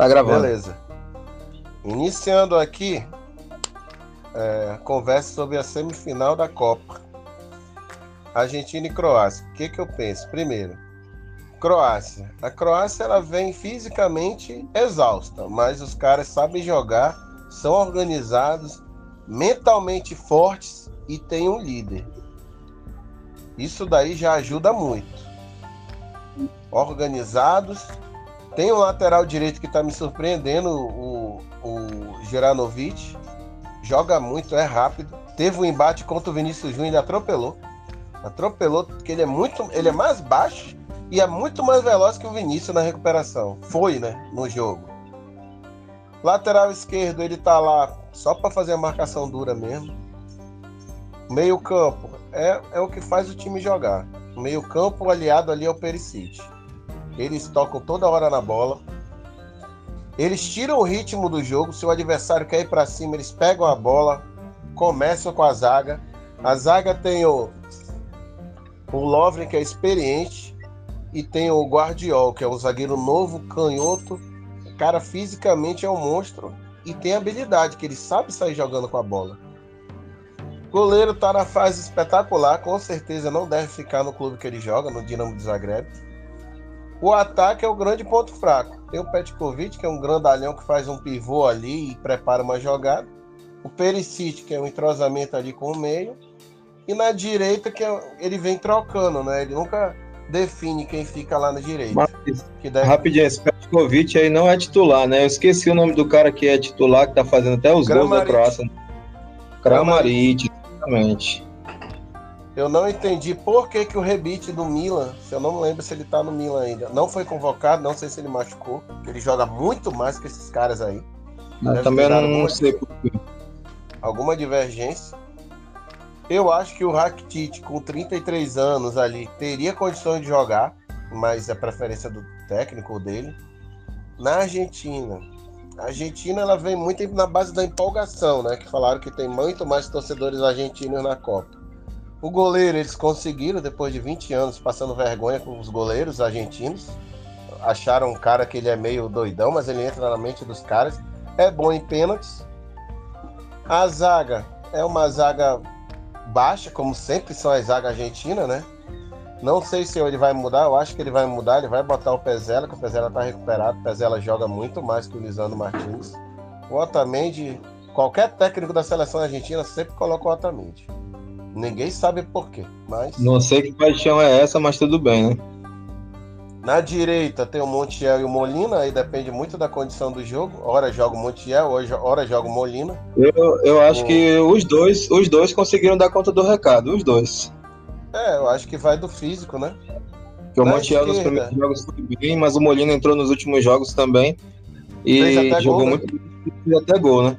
Tá gravando. Beleza. Iniciando aqui, é, conversa sobre a semifinal da Copa. Argentina e Croácia. O que, que eu penso? Primeiro, Croácia. A Croácia ela vem fisicamente exausta, mas os caras sabem jogar, são organizados, mentalmente fortes e têm um líder. Isso daí já ajuda muito. Organizados. Tem um lateral direito que está me surpreendendo, o, o Geranovic. Joga muito, é rápido. Teve um embate contra o Vinícius Júnior, ele atropelou. Atropelou, porque ele é muito. Ele é mais baixo e é muito mais veloz que o Vinícius na recuperação. Foi, né? No jogo. Lateral esquerdo, ele tá lá só para fazer a marcação dura mesmo. Meio campo é, é o que faz o time jogar. Meio campo aliado ali ao Perisic. Eles tocam toda hora na bola. Eles tiram o ritmo do jogo. Se o adversário quer ir para cima, eles pegam a bola, começam com a zaga. A zaga tem o, o Lovren, que é experiente, e tem o Guardiol, que é um zagueiro novo, canhoto. O cara fisicamente é um monstro e tem habilidade, que ele sabe sair jogando com a bola. O goleiro tá na fase espetacular, com certeza não deve ficar no clube que ele joga, no Dinamo de Zagreb. O ataque é o grande ponto fraco. Tem o Petkovic, que é um grandalhão que faz um pivô ali e prepara uma jogada. O Perisic, que é um entrosamento ali com o meio. E na direita, que é, ele vem trocando, né? Ele nunca define quem fica lá na direita. Mas, deve... Rapidinho, esse Petkovic aí não é titular, né? Eu esqueci o nome do cara que é titular, que tá fazendo até os gols da Croácia. Kramaric, exatamente. Eu não entendi por que, que o rebite do Milan, se eu não me lembro se ele tá no Milan ainda, não foi convocado, não sei se ele machucou, ele joga muito mais que esses caras aí. Eu também não, não sei por quê. Alguma divergência. Eu acho que o Rakitic, com 33 anos ali, teria condições de jogar, mas é preferência do técnico dele. Na Argentina, a Argentina ela vem muito na base da empolgação, né? Que falaram que tem muito mais torcedores argentinos na Copa. O goleiro eles conseguiram, depois de 20 anos, passando vergonha com os goleiros argentinos. Acharam um cara que ele é meio doidão, mas ele entra na mente dos caras. É bom em pênaltis. A zaga é uma zaga baixa, como sempre são as zagas argentinas, né? Não sei se ele vai mudar, eu acho que ele vai mudar, ele vai botar o Pezela, que o Pezela tá recuperado, o Pezela joga muito mais que o Lisandro Martins. O Otamendi, qualquer técnico da seleção argentina sempre coloca o Otamendi. Ninguém sabe por quê, mas... Não sei que paixão é essa, mas tudo bem, né? Na direita tem o Montiel e o Molina, aí depende muito da condição do jogo. Hora joga o Montiel, hora joga o Molina. Eu, eu acho o... que os dois, os dois conseguiram dar conta do recado, os dois. É, eu acho que vai do físico, né? Porque o Montiel nos primeiros jogos foi bem, mas o Molina entrou nos últimos jogos também. E jogou gol, né? muito e até gol, né?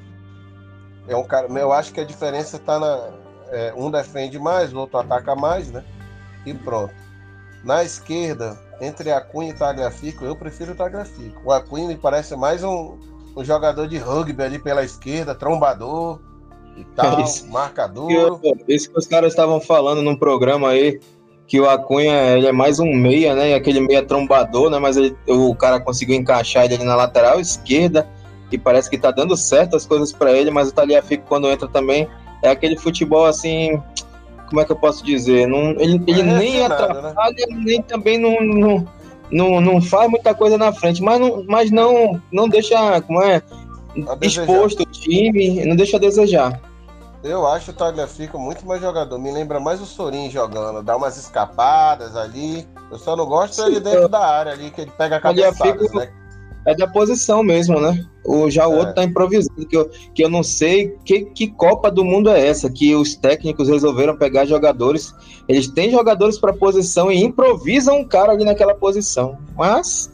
É um cara, eu acho que a diferença tá na. É, um defende mais, o outro ataca mais, né? E pronto. Na esquerda, entre Acunha e Tagliafico, eu prefiro o Tagliafico. O Acunha me parece mais um, um jogador de rugby ali pela esquerda, trombador e tal, marcador. Isso que os caras estavam falando num programa aí, que o Acunha ele é mais um meia, né? Aquele meia trombador, né? Mas ele, o cara conseguiu encaixar ele ali na lateral esquerda e parece que tá dando certo as coisas para ele, mas o Tagliafico quando entra também é aquele futebol assim como é que eu posso dizer? Não, ele ele é nem né? atrapalha, né? nem também não, não, não, não, faz muita coisa na frente, mas não, mas não, não deixa, como é, exposto o time, não deixa a desejar. Eu acho o Tagliafico muito mais jogador. Me lembra mais o Sorin jogando, dá umas escapadas ali. Eu só não gosto Sim, dele dentro da área ali, que ele pega a cabeça. né? É da posição mesmo, né? O, já o é. outro tá improvisando, que eu, que eu não sei que, que Copa do Mundo é essa, que os técnicos resolveram pegar jogadores, eles têm jogadores para posição e improvisam um cara ali naquela posição, mas...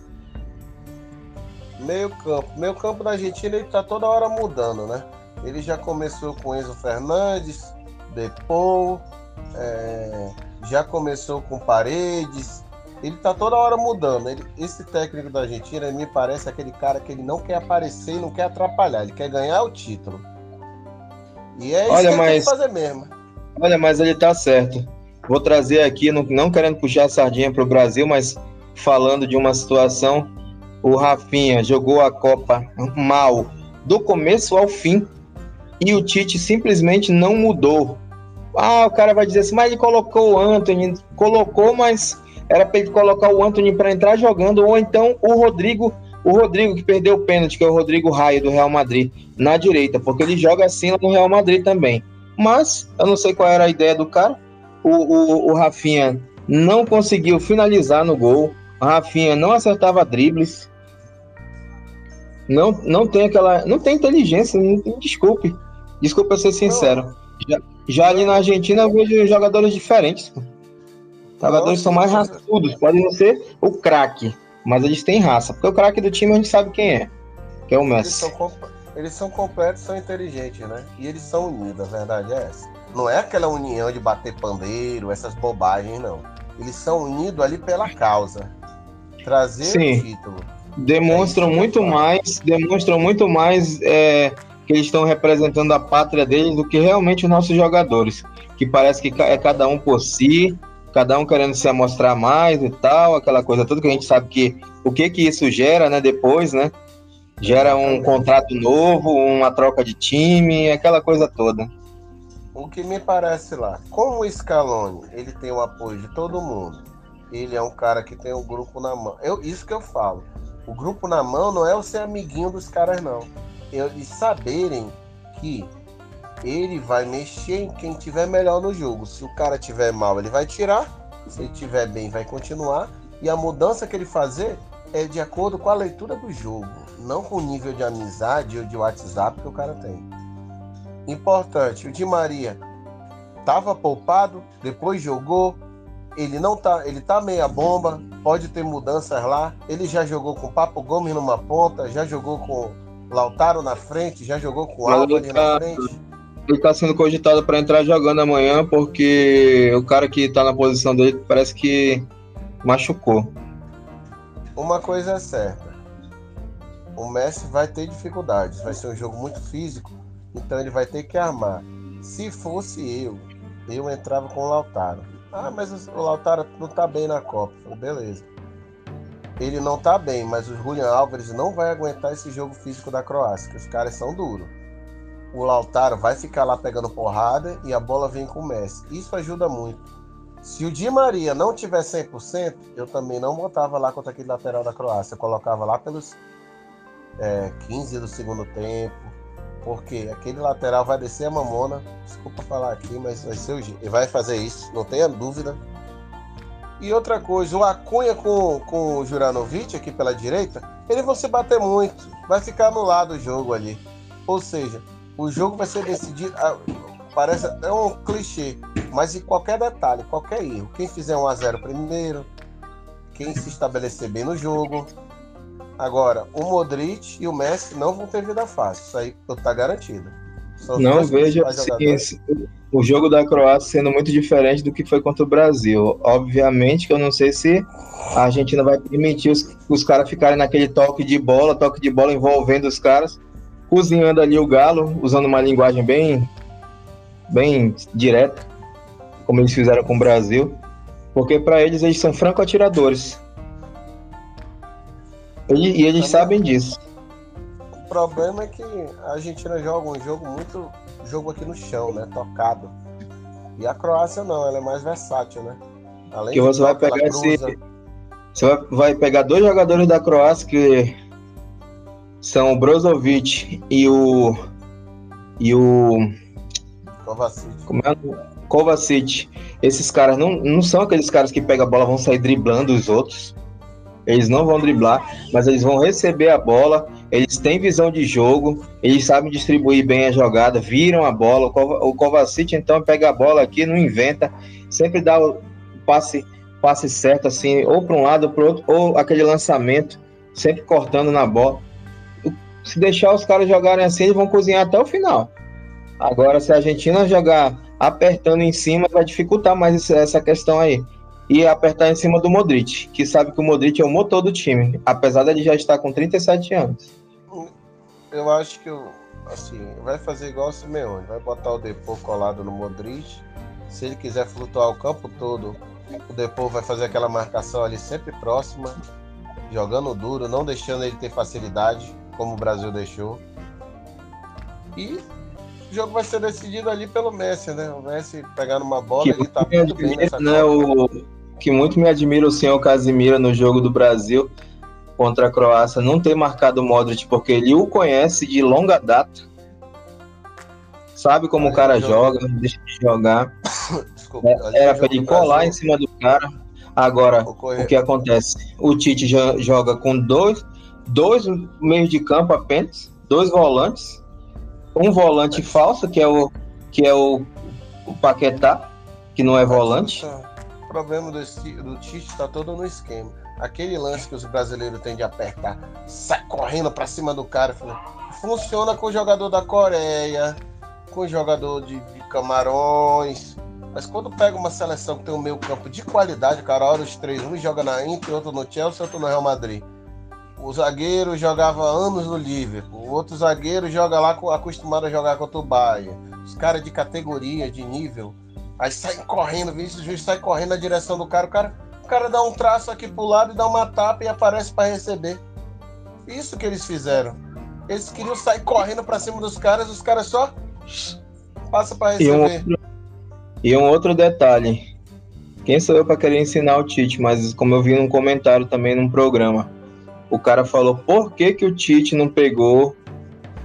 Meio campo, meio campo da Argentina ele tá toda hora mudando, né? Ele já começou com Enzo Fernandes, Depou, é, já começou com Paredes, ele tá toda hora mudando. Ele, esse técnico da Argentina me parece aquele cara que ele não quer aparecer e não quer atrapalhar, ele quer ganhar o título. E é isso olha, que mas, ele tem que fazer mesmo. Olha, mas ele tá certo. Vou trazer aqui, não, não querendo puxar a sardinha para o Brasil, mas falando de uma situação o Rafinha jogou a Copa mal do começo ao fim e o Tite simplesmente não mudou. Ah, o cara vai dizer assim, mas ele colocou o Anthony, colocou, mas era para ele colocar o Anthony para entrar jogando, ou então o Rodrigo, o Rodrigo que perdeu o pênalti, que é o Rodrigo Raio do Real Madrid, na direita, porque ele joga assim lá no Real Madrid também. Mas eu não sei qual era a ideia do cara. O, o, o Rafinha não conseguiu finalizar no gol. O Rafinha não acertava dribles. Não, não tem aquela. Não tem inteligência. Não, desculpe. Desculpa ser sincero. Já, já, ali na Argentina eu vejo jogadores diferentes. Jogadores são mais raçudos. Podem não ser o craque, mas eles têm raça. Porque o craque do time a gente sabe quem é. Que é o Messi. Eles são, eles são completos, são inteligentes, né? E eles são unidos, a verdade é essa. Não é aquela união de bater pandeiro, essas bobagens, não. Eles são unidos ali pela causa. Trazer Sim. o título. Demonstram é muito mais, demonstram muito mais é, que eles estão representando a pátria deles do que realmente os nossos jogadores. Que parece que é cada um por si, cada um querendo se mostrar mais e tal, aquela coisa toda que a gente sabe que o que que isso gera, né, depois, né? Gera um contrato novo, uma troca de time, aquela coisa toda. O que me parece lá, como o Scaloni, ele tem o apoio de todo mundo. Ele é um cara que tem o grupo na mão. Eu, isso que eu falo. O grupo na mão não é o ser amiguinho dos caras, não. Eles saberem que ele vai mexer em quem tiver melhor no jogo. Se o cara tiver mal, ele vai tirar. Se ele tiver bem, vai continuar. E a mudança que ele fazer é de acordo com a leitura do jogo, não com o nível de amizade ou de WhatsApp que o cara tem. Importante, o Di Maria estava poupado, depois jogou, ele não tá, ele tá meia bomba, pode ter mudanças lá. Ele já jogou com Papo Gomes numa ponta, já jogou com Lautaro na frente, já jogou com Álvaro na frente. Ele está sendo cogitado para entrar jogando amanhã porque o cara que está na posição dele parece que machucou. Uma coisa é certa. O Messi vai ter dificuldades. Vai ser um jogo muito físico. Então ele vai ter que armar. Se fosse eu, eu entrava com o Lautaro. Ah, mas o Lautaro não tá bem na Copa. Falei, beleza. Ele não tá bem, mas o Julian Álvares não vai aguentar esse jogo físico da Croácia, que os caras são duros. O Lautaro vai ficar lá pegando porrada e a bola vem com o Messi. Isso ajuda muito. Se o Di Maria não tiver 100%, eu também não botava lá contra aquele lateral da Croácia. Eu colocava lá pelos é, 15 do segundo tempo, porque aquele lateral vai descer a mamona. Desculpa falar aqui, mas vai ser o Ele vai fazer isso, não tenha dúvida. E outra coisa, o Acunha com, com o Juranovic aqui pela direita, eles vão se bater muito. Vai ficar no lado o jogo ali. Ou seja, o jogo vai ser decidido. Ah, parece é um clichê, mas em qualquer detalhe, qualquer erro, quem fizer 1 a 0 primeiro, quem se estabelecer bem no jogo. Agora, o Modric e o Messi não vão ter vida fácil, isso aí tá garantido. São não vejo assim, o jogo da Croácia sendo muito diferente do que foi contra o Brasil. Obviamente que eu não sei se a Argentina vai permitir os, os caras ficarem naquele toque de bola, toque de bola envolvendo os caras, cozinhando ali o galo, usando uma linguagem bem, bem direta como eles fizeram com o Brasil, porque para eles eles são franco atiradores. E, e eles sabem disso. O problema é que a Argentina joga um jogo muito jogo aqui no chão, né, tocado. E a Croácia não, ela é mais versátil, né? Além que você vai pegar esse você vai, vai pegar dois jogadores da Croácia que são o Brozovic e o e o Kovacic. Como é? Kovacic, esses caras não, não são aqueles caras que pegam a bola vão sair driblando os outros. Eles não vão driblar, mas eles vão receber a bola, eles têm visão de jogo, eles sabem distribuir bem a jogada, viram a bola. O Kovacic então pega a bola aqui, não inventa, sempre dá o passe, passe certo assim, ou para um lado ou para outro, ou aquele lançamento, sempre cortando na bola. Se deixar os caras jogarem assim, eles vão cozinhar até o final. Agora, se a Argentina jogar apertando em cima vai dificultar mais essa questão aí. E apertar em cima do Modric, que sabe que o Modric é o motor do time, apesar de ele já estar com 37 anos. Eu acho que assim, vai fazer igual o Simeone, vai botar o Depô colado no Modric. Se ele quiser flutuar o campo todo, o Depô vai fazer aquela marcação ali sempre próxima. jogando duro, não deixando ele ter facilidade, como o Brasil deixou. E o jogo vai ser decidido ali pelo Messi, né? O Messi pegando uma bola, que ele tá muito bem nessa né, o Que muito me admira o senhor Casimiro no jogo do Brasil contra a Croácia não ter marcado o Modric, porque ele o conhece de longa data. Sabe como o cara joga, deixa de jogar. Desculpa, Era para ele colar em cima do cara. Agora, o que acontece? O Tite joga com dois, dois meios de campo apenas, dois volantes, um volante falso, que é o, que é o, o Paquetá, que não é volante. O problema do, do Tite está todo no esquema. Aquele lance que os brasileiros têm de apertar, sai correndo para cima do cara. Funciona com o jogador da Coreia, com o jogador de, de Camarões, mas quando pega uma seleção que tem um meio campo de qualidade, cara, olha os três, um joga na Inter, outro no Chelsea, outro no Real Madrid. O zagueiro jogava anos no Liverpool, o outro zagueiro joga lá acostumado a jogar contra o Bayern. Os caras de categoria, de nível, aí saem correndo, o juiz sai correndo na direção do cara, o cara, o cara dá um traço aqui pro lado e dá uma tapa e aparece para receber. Isso que eles fizeram. Eles queriam sair correndo para cima dos caras, os caras só passa para receber. E um, e um outro detalhe. Quem sou eu para querer ensinar o Tite? Mas como eu vi num comentário também num programa, o cara falou por que, que o Tite não pegou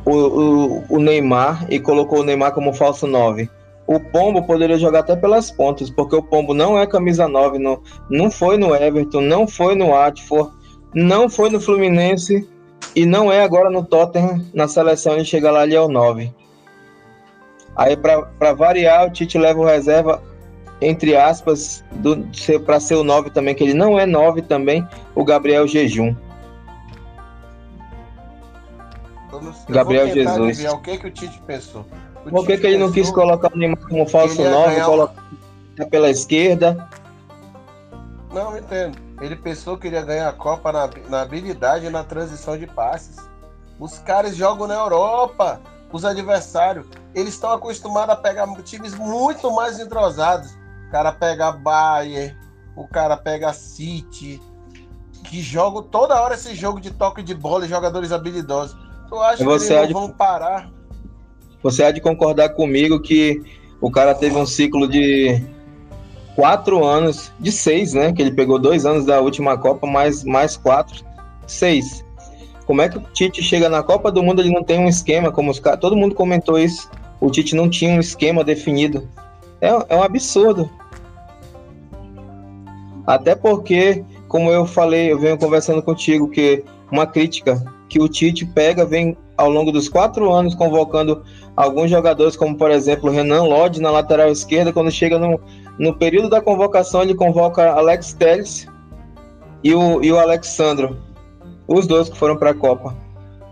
o, o, o Neymar e colocou o Neymar como falso 9. O Pombo poderia jogar até pelas pontas, porque o Pombo não é camisa 9, não, não foi no Everton, não foi no Watford, não foi no Fluminense e não é agora no Tottenham, na seleção ele chega lá, ele é o 9. Aí, para variar, o Tite leva o reserva, entre aspas, para ser o 9 também, que ele não é 9 também, o Gabriel Jejum. Gabriel Jesus. O que, que o Tite pensou? O Por que, que ele não quis colocar o Neymar como falso 9, colocar pela esquerda? Não, entendo. Ele pensou que ele ia ganhar a Copa na, na habilidade e na transição de passes. Os caras jogam na Europa os adversários, eles estão acostumados a pegar times muito mais entrosados. O cara pega Bayern, o cara pega City, que jogam toda hora esse jogo de toque de bola e jogadores habilidosos. Tu acha que eles de... vão parar? Você há de concordar comigo que o cara teve um ciclo de quatro anos, de seis, né? Que ele pegou dois anos da última Copa, mais, mais quatro, seis. Como é que o Tite chega na Copa do Mundo, ele não tem um esquema, como os caras. Todo mundo comentou isso. O Tite não tinha um esquema definido. É, é um absurdo. Até porque, como eu falei, eu venho conversando contigo, que uma crítica que o Tite pega, vem ao longo dos quatro anos convocando alguns jogadores, como por exemplo Renan Lodge na lateral esquerda, quando chega no, no período da convocação, ele convoca Alex Telles e o, e o Alexandro os dois que foram para a Copa.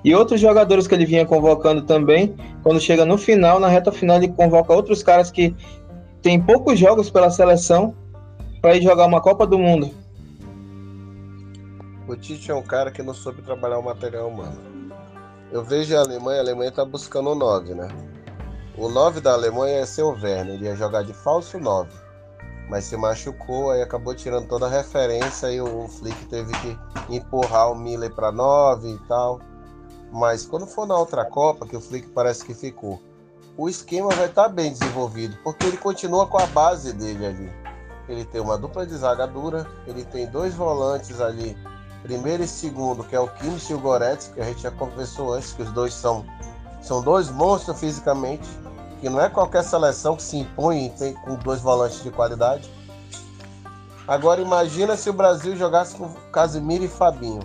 E outros jogadores que ele vinha convocando também, quando chega no final, na reta final, ele convoca outros caras que têm poucos jogos pela seleção para ir jogar uma Copa do Mundo. O Tite é um cara que não soube trabalhar o material humano. Eu vejo a Alemanha, a Alemanha está buscando o 9, né? O 9 da Alemanha é ser o Werner, ele ia jogar de falso 9 mas se machucou, aí acabou tirando toda a referência e o Flick teve que empurrar o Miller para 9 e tal. Mas quando for na outra Copa, que o Flick parece que ficou, o esquema vai estar tá bem desenvolvido, porque ele continua com a base dele ali. Ele tem uma dupla de zaga dura, ele tem dois volantes ali, primeiro e segundo, que é o Kimmich e o Goretzka, que a gente já conversou antes, que os dois são, são dois monstros fisicamente que não é qualquer seleção que se impõe tem, com dois volantes de qualidade. Agora imagina se o Brasil jogasse com Casimiro e Fabinho.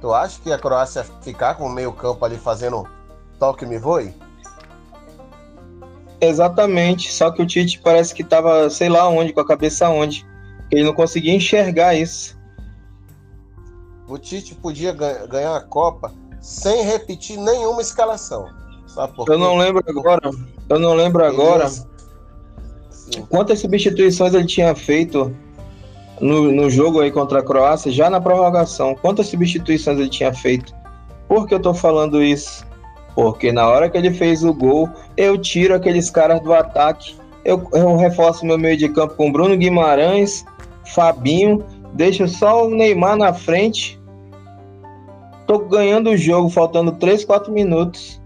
Tu acha que a Croácia ficar com o meio campo ali fazendo toque me voe? Exatamente, só que o Tite parece que estava, sei lá onde, com a cabeça onde. Ele não conseguia enxergar isso. O Tite podia ganhar a Copa sem repetir nenhuma escalação. Eu não lembro agora. Eu não lembro agora quantas substituições ele tinha feito no, no jogo aí contra a Croácia, já na prorrogação. Quantas substituições ele tinha feito? Por que eu tô falando isso? Porque na hora que ele fez o gol, eu tiro aqueles caras do ataque. Eu, eu reforço meu meio de campo com Bruno Guimarães, Fabinho deixa só o Neymar na frente. Tô ganhando o jogo, faltando 3, 4 minutos.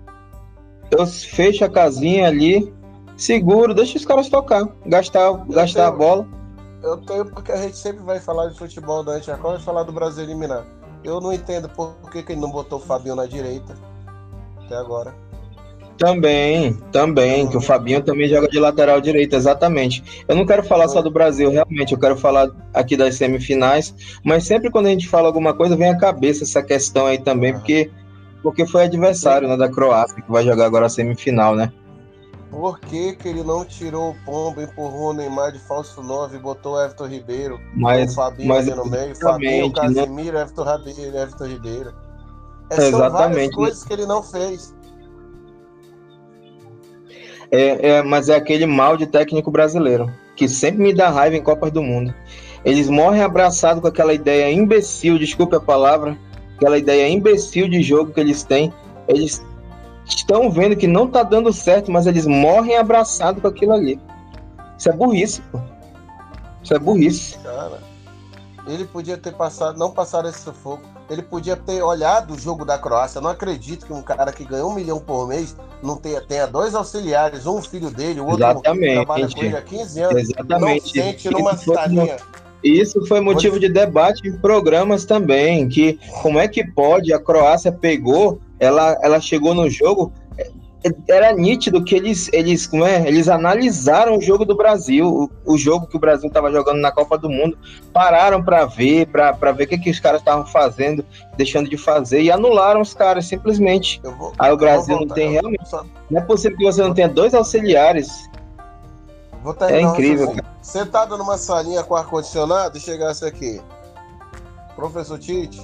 Eu fecho a casinha ali, seguro, deixa os caras tocar, gastar, gastar tenho, a bola. Eu tenho porque a gente sempre vai falar de futebol da gente agora vai falar do Brasil eliminar. Eu não entendo por que, que ele não botou o Fabinho na direita até agora. Também, também, que o Fabinho também joga de lateral direito, exatamente. Eu não quero falar só do Brasil, realmente, eu quero falar aqui das semifinais, mas sempre quando a gente fala alguma coisa, vem à cabeça essa questão aí também, porque, porque foi adversário né, da Croácia, que vai jogar agora a semifinal, né? Por que, que ele não tirou o Pombo, empurrou o Neymar de falso 9 e botou o Everton Ribeiro, mas, o Fabinho mas, no meio, Fabinho, né? Casemiro, né? Everton, Ribeiro, Everton Ribeiro. Essas Exatamente. São várias coisas que ele não fez. É, é, mas é aquele mal de técnico brasileiro, que sempre me dá raiva em Copas do Mundo. Eles morrem abraçados com aquela ideia imbecil, desculpe a palavra, aquela ideia imbecil de jogo que eles têm. Eles estão vendo que não tá dando certo, mas eles morrem abraçados com aquilo ali. Isso é burrice, pô. Isso é burrice. Cara, ele podia ter passado, não passar esse sufoco. Ele podia ter olhado o jogo da Croácia. Eu não acredito que um cara que ganha um milhão por mês não tenha, tenha dois auxiliares, um filho dele, o outro Exatamente. trabalha com ele há 15 anos. Exatamente. Não sente numa salinha. Isso foi motivo de debate em programas também, que como é que pode, a Croácia pegou, ela, ela chegou no jogo, era nítido que eles, eles, como é, eles analisaram o jogo do Brasil, o, o jogo que o Brasil estava jogando na Copa do Mundo, pararam para ver, para ver o que, que os caras estavam fazendo, deixando de fazer e anularam os caras simplesmente. Vou, Aí o Brasil não tem realmente. Só... Não é possível que você não tenha dois auxiliares. é incrível. Assim, sentado numa salinha com ar condicionado e chegasse aqui, professor Tite,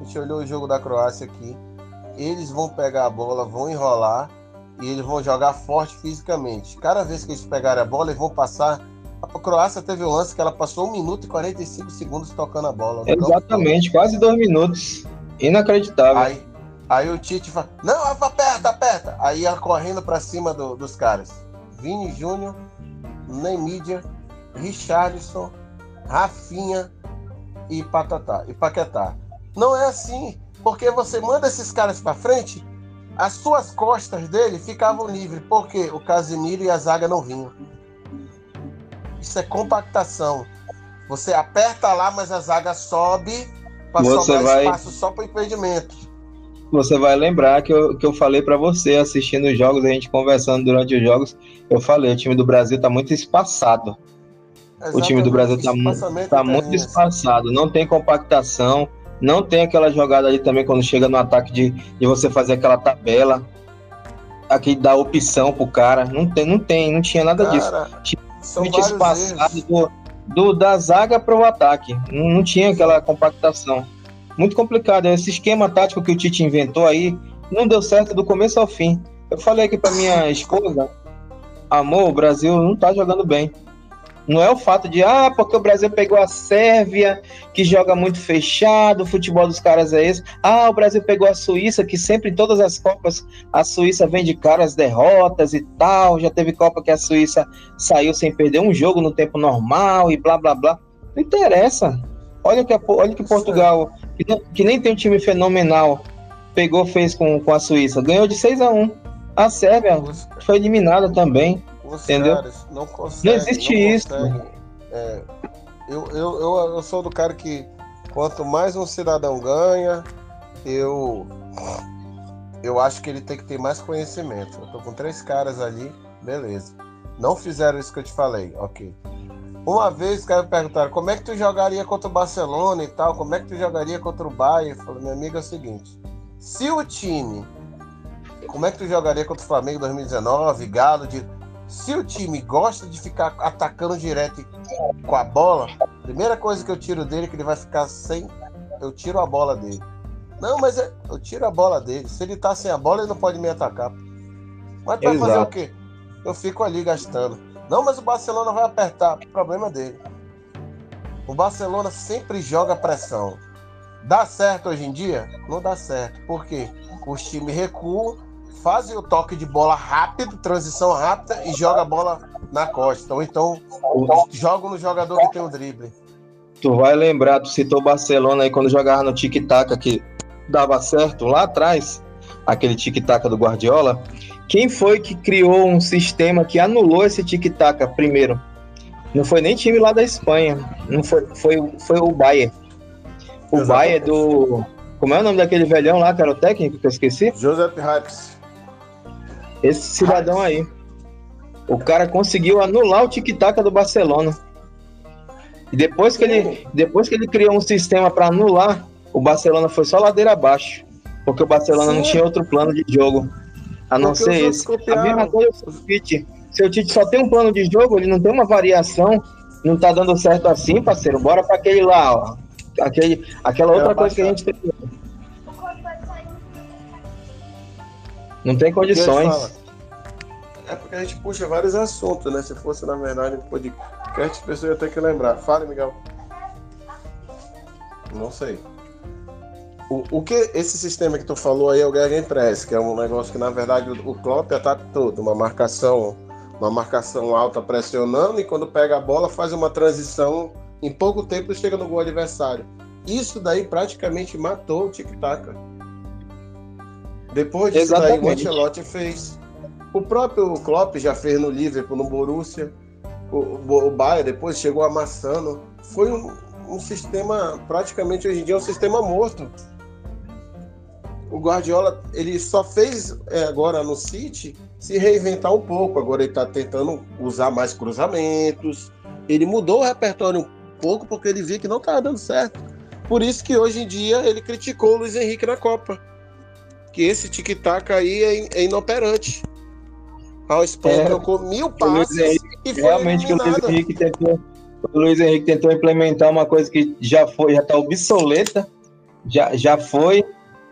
a gente olhou o jogo da Croácia aqui. Eles vão pegar a bola, vão enrolar e eles vão jogar forte fisicamente. Cada vez que eles pegarem a bola, eles vão passar. A Croácia teve um lance que ela passou 1 minuto e 45 segundos tocando a bola. Exatamente, quase dois minutos. Inacreditável. Aí, aí o Tite fala: Não, aperta, aperta. Aí ela correndo para cima do, dos caras. Vini Júnior, Nemídia, Richardson, Rafinha e Patatá, e Paquetá. Não é assim, porque você manda esses caras para frente as suas costas dele ficavam livres, porque o Casimiro e a zaga não vinham. Isso é compactação. Você aperta lá, mas a zaga sobe para sobrar vai... espaço só para impedimento. Você vai lembrar que eu, que eu falei para você assistindo os jogos, a gente conversando durante os jogos, eu falei, o time do Brasil está muito espaçado. Exatamente. O time do Brasil está tá muito espaçado, não tem compactação, não tem aquela jogada ali também quando chega no ataque de, de você fazer aquela tabela. Aqui dá opção pro cara. Não tem, não tem, não tinha nada cara, disso. Tinha espaçado do, do, da zaga para o ataque. Não, não tinha aquela compactação. Muito complicado. Esse esquema tático que o Tite inventou aí não deu certo do começo ao fim. Eu falei aqui para minha esposa, amor, o Brasil não tá jogando bem. Não é o fato de, ah, porque o Brasil pegou a Sérvia, que joga muito fechado, o futebol dos caras é esse. Ah, o Brasil pegou a Suíça, que sempre em todas as Copas a Suíça vem de caras derrotas e tal. Já teve Copa que a Suíça saiu sem perder um jogo no tempo normal e blá blá blá. Não interessa. Olha que, olha que Portugal, que, não, que nem tem um time fenomenal, pegou, fez com, com a Suíça. Ganhou de 6 a 1 A Sérvia foi eliminada também. Os Entendeu? caras não conseguem. Não existe não isso. É, eu, eu, eu, eu sou do cara que quanto mais um cidadão ganha, eu eu acho que ele tem que ter mais conhecimento. Eu tô com três caras ali, beleza. Não fizeram isso que eu te falei, ok. Uma vez os caras perguntaram como é que tu jogaria contra o Barcelona e tal, como é que tu jogaria contra o Bayern? Eu falei, meu amigo, é o seguinte: se o time, como é que tu jogaria contra o Flamengo 2019, Galo, de se o time gosta de ficar atacando direto com a bola, primeira coisa que eu tiro dele é que ele vai ficar sem. Eu tiro a bola dele. Não, mas é, eu tiro a bola dele. Se ele tá sem a bola, ele não pode me atacar. Mas vai fazer o quê? Eu fico ali gastando. Não, mas o Barcelona vai apertar. Problema dele. O Barcelona sempre joga pressão. Dá certo hoje em dia? Não dá certo. Por quê? Os times recuam fazem o toque de bola rápido, transição rápida e joga a bola na costa. Ou então jogam no jogador que tem o drible. tu vai lembrar, tu citou Barcelona aí quando jogava no tic-tac que dava certo lá atrás, aquele tic-tac do Guardiola. Quem foi que criou um sistema que anulou esse tic-tac primeiro? Não foi nem time lá da Espanha, não foi, foi, foi o Bayern. O Exatamente. Bayern do. Como é o nome daquele velhão lá, que era o técnico que eu esqueci? Joseph Hypes. Esse cidadão aí. O cara conseguiu anular o tic-tac do Barcelona. E depois que ele, depois que ele criou um sistema para anular, o Barcelona foi só ladeira abaixo. Porque o Barcelona Sim. não tinha outro plano de jogo. A não porque ser esse. A mesma coisa o Tite. Se o Tite só tem um plano de jogo, ele não tem uma variação, não tá dando certo assim, parceiro. Bora para aquele lá, ó. Aquele, aquela outra coisa que a gente tem. Não tem condições. É porque a gente puxa vários assuntos, né? Se fosse, na verdade, um podcast, as pessoas iam ter que lembrar. Fale, Miguel. Não sei. O, o que esse sistema que tu falou aí é o Press, que é um negócio que, na verdade, o, o Klopp ataca todo. Uma marcação, uma marcação alta pressionando e quando pega a bola faz uma transição em pouco tempo chega no gol adversário. Isso daí praticamente matou o tic-tac. Depois disso Exatamente. daí o Ancelotti fez. O próprio Klopp já fez no Liverpool, no Borussia. O, o, o Bayern depois chegou amassando. Foi um, um sistema, praticamente hoje em dia, é um sistema morto. O Guardiola, ele só fez é, agora no City se reinventar um pouco. Agora ele está tentando usar mais cruzamentos. Ele mudou o repertório um pouco porque ele viu que não estava dando certo. Por isso que hoje em dia ele criticou o Luiz Henrique na Copa. Que esse tic-tac aí é, é inoperante. A Espanha é, trocou mil passes Henrique, e foi Realmente eliminada. que o Luiz Henrique tentou, o Luiz Henrique tentou implementar uma coisa que já foi, já tá obsoleta, já, já foi.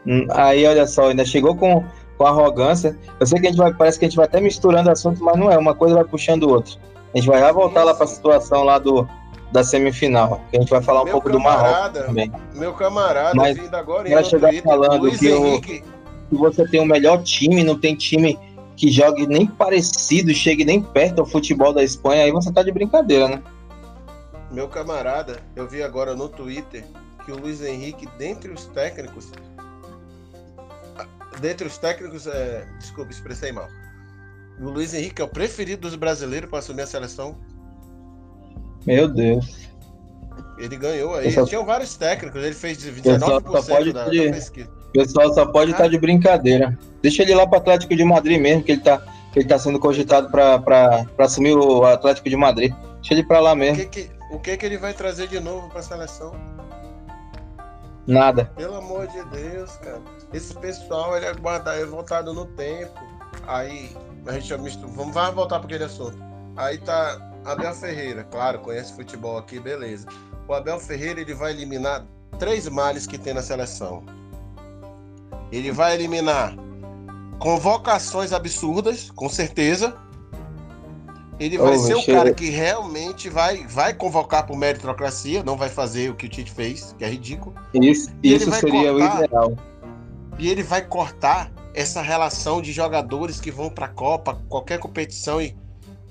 Hum, aí, olha só, ainda chegou com, com arrogância. Eu sei que a gente vai, parece que a gente vai até misturando assuntos, mas não é, uma coisa vai puxando outra. A gente vai já voltar lá para a situação lá do, da semifinal, que a gente vai falar um meu pouco do Marrocos também. Meu camarada, mas agora vai chegar falando que, o, que você tem o melhor time, não tem time que jogue nem parecido, chegue nem perto ao futebol da Espanha, aí você tá de brincadeira, né? Meu camarada, eu vi agora no Twitter que o Luiz Henrique, dentre os técnicos, dentre os técnicos, é, desculpa, expressei mal. O Luiz Henrique é o preferido dos brasileiros para assumir a seleção. Meu Deus. Ele ganhou aí. Só... Tinham vários técnicos, ele fez 19% da, de... da pesquisa. Pessoal só pode estar ah. tá de brincadeira. Deixa ele lá para o Atlético de Madrid mesmo, que ele está ele tá sendo cogitado para assumir o Atlético de Madrid. Deixa ele para lá mesmo. O, que, que, o que, que ele vai trazer de novo para a seleção? Nada. Pelo amor de Deus, cara. Esse pessoal, ele é guardado, é voltado no tempo. Aí, a gente já mistura. Vamos vai voltar para aquele assunto. Aí tá Abel Ferreira, claro, conhece futebol aqui, beleza. O Abel Ferreira ele vai eliminar três males que tem na seleção. Ele vai eliminar convocações absurdas, com certeza. Ele vai oh, ser o cara que realmente vai, vai convocar por meritocracia, não vai fazer o que o Tite fez, que é ridículo. Isso, isso seria cortar, o ideal. E ele vai cortar essa relação de jogadores que vão para a Copa, qualquer competição e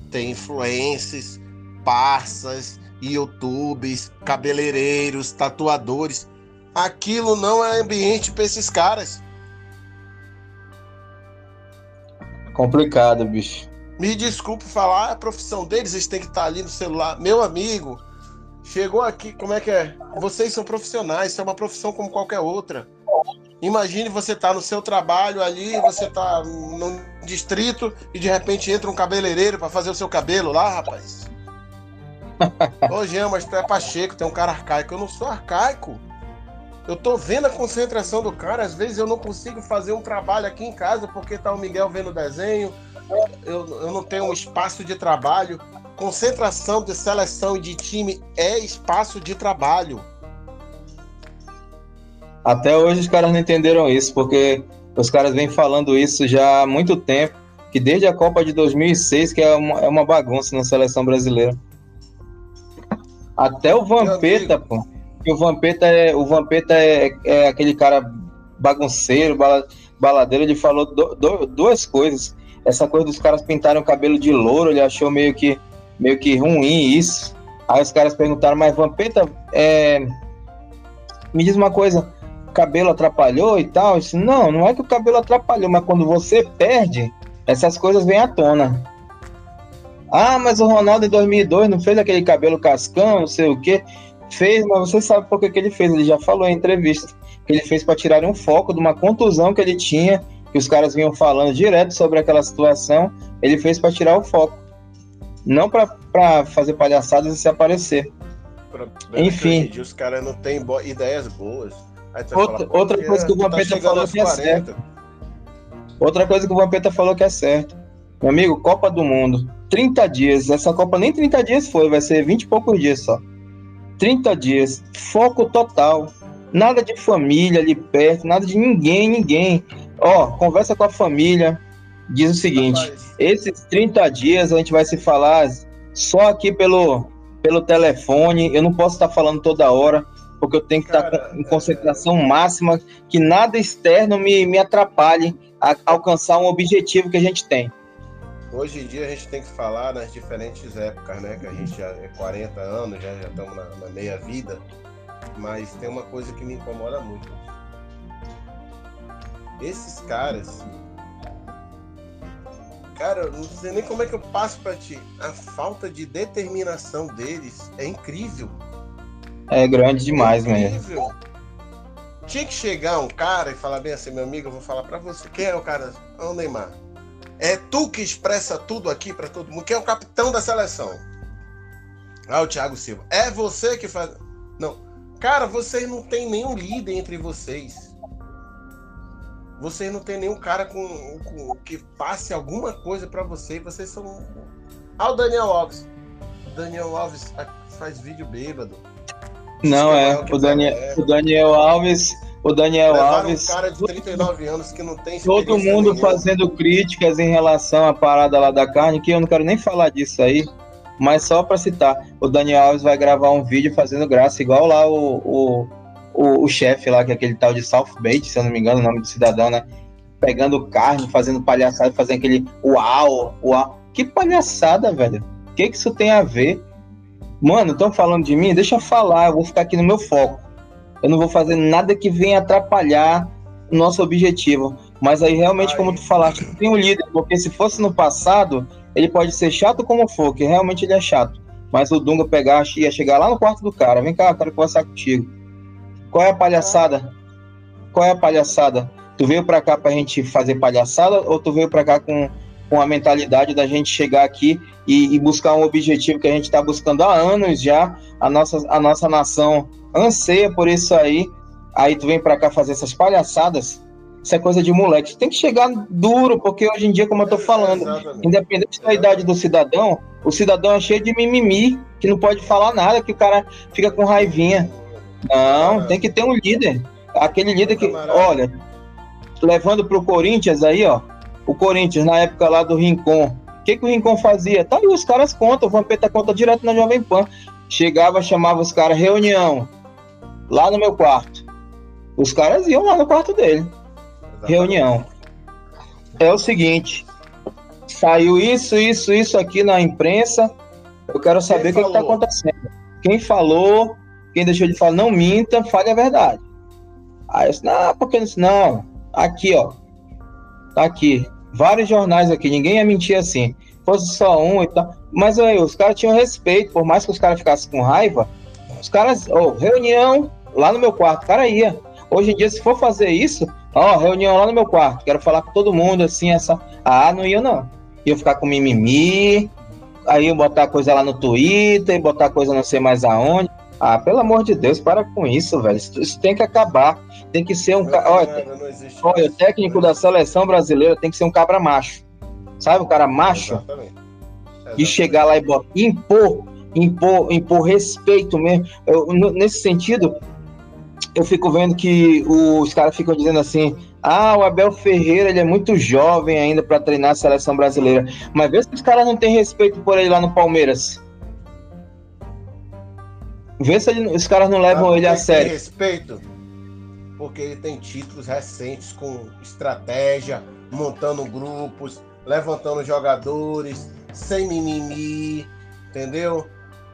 tem influencers, parças, youtubers, cabeleireiros, tatuadores. Aquilo não é ambiente para esses caras. Complicado, bicho. Me desculpe falar, a profissão deles, eles têm que estar ali no celular. Meu amigo, chegou aqui, como é que é? Vocês são profissionais, isso é uma profissão como qualquer outra. Imagine você tá no seu trabalho ali, você tá num distrito e de repente entra um cabeleireiro para fazer o seu cabelo lá, rapaz. Ô, Jean, mas tu é Pacheco, tem um cara arcaico. Eu não sou arcaico. Eu tô vendo a concentração do cara, às vezes eu não consigo fazer um trabalho aqui em casa porque tá o Miguel vendo o desenho, eu, eu não tenho um espaço de trabalho. Concentração de seleção e de time é espaço de trabalho. Até hoje os caras não entenderam isso, porque os caras vêm falando isso já há muito tempo, que desde a Copa de 2006 que é uma, é uma bagunça na seleção brasileira. Até o Vampeta, pô. O Vampeta é, o Vampeta é, é aquele cara bagunceiro, baladeiro, ele falou do, do, duas coisas. Essa coisa dos caras pintarem o cabelo de louro, ele achou meio que, meio que ruim isso. Aí os caras perguntaram, mas Vampeta, é... me diz uma coisa, cabelo atrapalhou e tal? Disse, não, não é que o cabelo atrapalhou, mas quando você perde, essas coisas vêm à tona. Ah, mas o Ronaldo em 2002 não fez aquele cabelo cascão, não sei o que. Fez, mas você sabe por que, que ele fez. Ele já falou em entrevista que ele fez para tirar um foco de uma contusão que ele tinha, que os caras vinham falando direto sobre aquela situação. Ele fez para tirar o foco, não para fazer palhaçadas e se aparecer. Enfim. os caras não têm bo ideias boas. Outra, falar, outra coisa que o Vampeta tá falou que é certo. Outra coisa que o Vampeta falou que é certo. Meu amigo, Copa do Mundo. 30 dias. Essa Copa nem 30 dias foi, vai ser 20 e poucos dias só. 30 dias. Foco total. Nada de família ali perto, nada de ninguém, ninguém. Ó, conversa com a família. Diz o seguinte: Rapaz. esses 30 dias a gente vai se falar só aqui pelo, pelo telefone. Eu não posso estar falando toda hora porque eu tenho que Cara, estar em concentração é... máxima, que nada externo me, me atrapalhe a alcançar um objetivo que a gente tem. Hoje em dia a gente tem que falar nas diferentes épocas, né? Que a gente já é 40 anos, já, estamos na, na meia vida, mas tem uma coisa que me incomoda muito. Esses caras, cara, eu não sei nem como é que eu passo para ti. A falta de determinação deles é incrível. É grande demais, é mesmo. Tinha que chegar um cara e falar bem assim, meu amigo, eu vou falar para você. Quem é o cara? É o Neymar. É tu que expressa tudo aqui para todo mundo. Quem é o capitão da seleção? Ah, o Thiago Silva. É você que faz. Não. Cara, vocês não tem nenhum líder entre vocês. Vocês não tem nenhum cara com, com que passe alguma coisa para vocês. Vocês são. Ah, o Daniel Alves. Daniel Alves faz vídeo bêbado. Não, é. O Daniel, o Daniel Alves. O Daniel Levaram Alves. Um cara de 39 anos que não tem Todo mundo nenhuma. fazendo críticas em relação à parada lá da carne, que eu não quero nem falar disso aí. Mas só para citar, o Daniel Alves vai gravar um vídeo fazendo graça, igual lá o, o, o, o chefe lá, que é aquele tal de South Bait, se eu não me engano, o nome do cidadão, né? Pegando carne, fazendo palhaçada, fazendo aquele uau, uau. Que palhaçada, velho. O que, que isso tem a ver? Mano, estão falando de mim? Deixa eu falar, eu vou ficar aqui no meu foco. Eu não vou fazer nada que venha atrapalhar o nosso objetivo. Mas aí, realmente, como tu falaste, tem um líder, porque se fosse no passado, ele pode ser chato como for, que realmente ele é chato. Mas o Dunga pegar, ia chegar lá no quarto do cara, vem cá, quero conversar contigo. Qual é a palhaçada? Qual é a palhaçada? Tu veio pra cá pra gente fazer palhaçada ou tu veio pra cá com com a mentalidade da gente chegar aqui e, e buscar um objetivo que a gente está buscando há anos já. A nossa, a nossa nação anseia por isso aí. Aí tu vem para cá fazer essas palhaçadas. Isso é coisa de moleque. Tem que chegar duro, porque hoje em dia, como eu tô falando, é, independente da idade do cidadão, o cidadão é cheio de mimimi, que não pode falar nada, que o cara fica com raivinha. Não, tem que ter um líder. Aquele líder que, olha, levando pro Corinthians aí, ó, o Corinthians, na época lá do Rincon, o que, que o Rincon fazia? Tá aí, os caras contam, o Vampeta conta direto na Jovem Pan. Chegava, chamava os caras, reunião, lá no meu quarto. Os caras iam lá no quarto dele. Exatamente. Reunião. É o seguinte, saiu isso, isso, isso aqui na imprensa. Eu quero saber o que está acontecendo. Quem falou, quem deixou de falar, não minta, fale a verdade. Aí eu disse, não, porque não, não. Aqui, ó. Tá aqui vários jornais aqui, ninguém ia mentir assim. Fosse só um e tal. Mas aí, os caras tinham respeito, por mais que os caras ficassem com raiva, os caras, oh, reunião lá no meu quarto, o cara ia. Hoje em dia, se for fazer isso, ó, reunião lá no meu quarto, quero falar com todo mundo, assim, essa. Ah, não ia não. Ia ficar com mimimi, aí ia botar coisa lá no Twitter, botar coisa não sei mais aonde. Ah, pelo amor de Deus, para com isso, velho. Isso, isso tem que acabar. Tem que ser um. Não, olha, olha, o técnico da seleção brasileira tem que ser um cabra macho. Sabe, um cara macho? Exatamente. Exatamente. E chegar lá e botar, impor, impor, impor respeito mesmo. Eu, nesse sentido, eu fico vendo que os caras ficam dizendo assim: ah, o Abel Ferreira ele é muito jovem ainda para treinar a seleção brasileira. Mas vê se os caras não têm respeito por ele lá no Palmeiras. Vê se ele, os caras não levam ele a sério. respeito, porque ele tem títulos recentes com estratégia, montando grupos, levantando jogadores, sem mimimi, entendeu?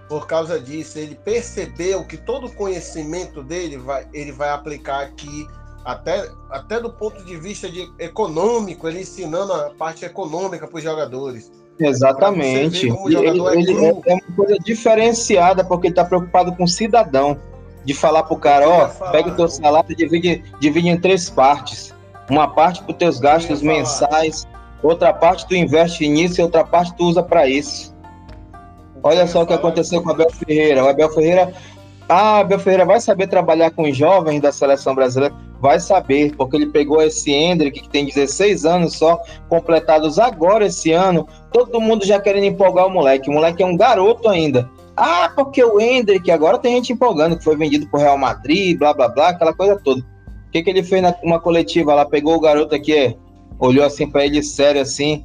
Por causa disso, ele percebeu que todo o conhecimento dele vai, ele vai aplicar aqui, até, até do ponto de vista de econômico, ele ensinando a parte econômica para os jogadores. Exatamente. Ele, é ele é, é, uma coisa diferenciada, porque ele está preocupado com o cidadão. De falar para o cara, ó, pega o teu salário e divide, divide em três partes. Uma parte para os teus gastos mensais, outra parte tu investe nisso e outra parte tu usa para isso. Olha só o que aconteceu com o Abel Ferreira. O Abel Ferreira. Ah, Abel Ferreira vai saber trabalhar com jovens da seleção brasileira? Vai saber, porque ele pegou esse Hendrick, que tem 16 anos só, completados agora esse ano. Todo mundo já querendo empolgar o moleque. O moleque é um garoto ainda. Ah, porque o Hendrick, agora tem gente empolgando, que foi vendido pro Real Madrid, blá blá blá, aquela coisa toda. O que, que ele fez numa coletiva lá? Pegou o garoto aqui, olhou assim para ele sério assim,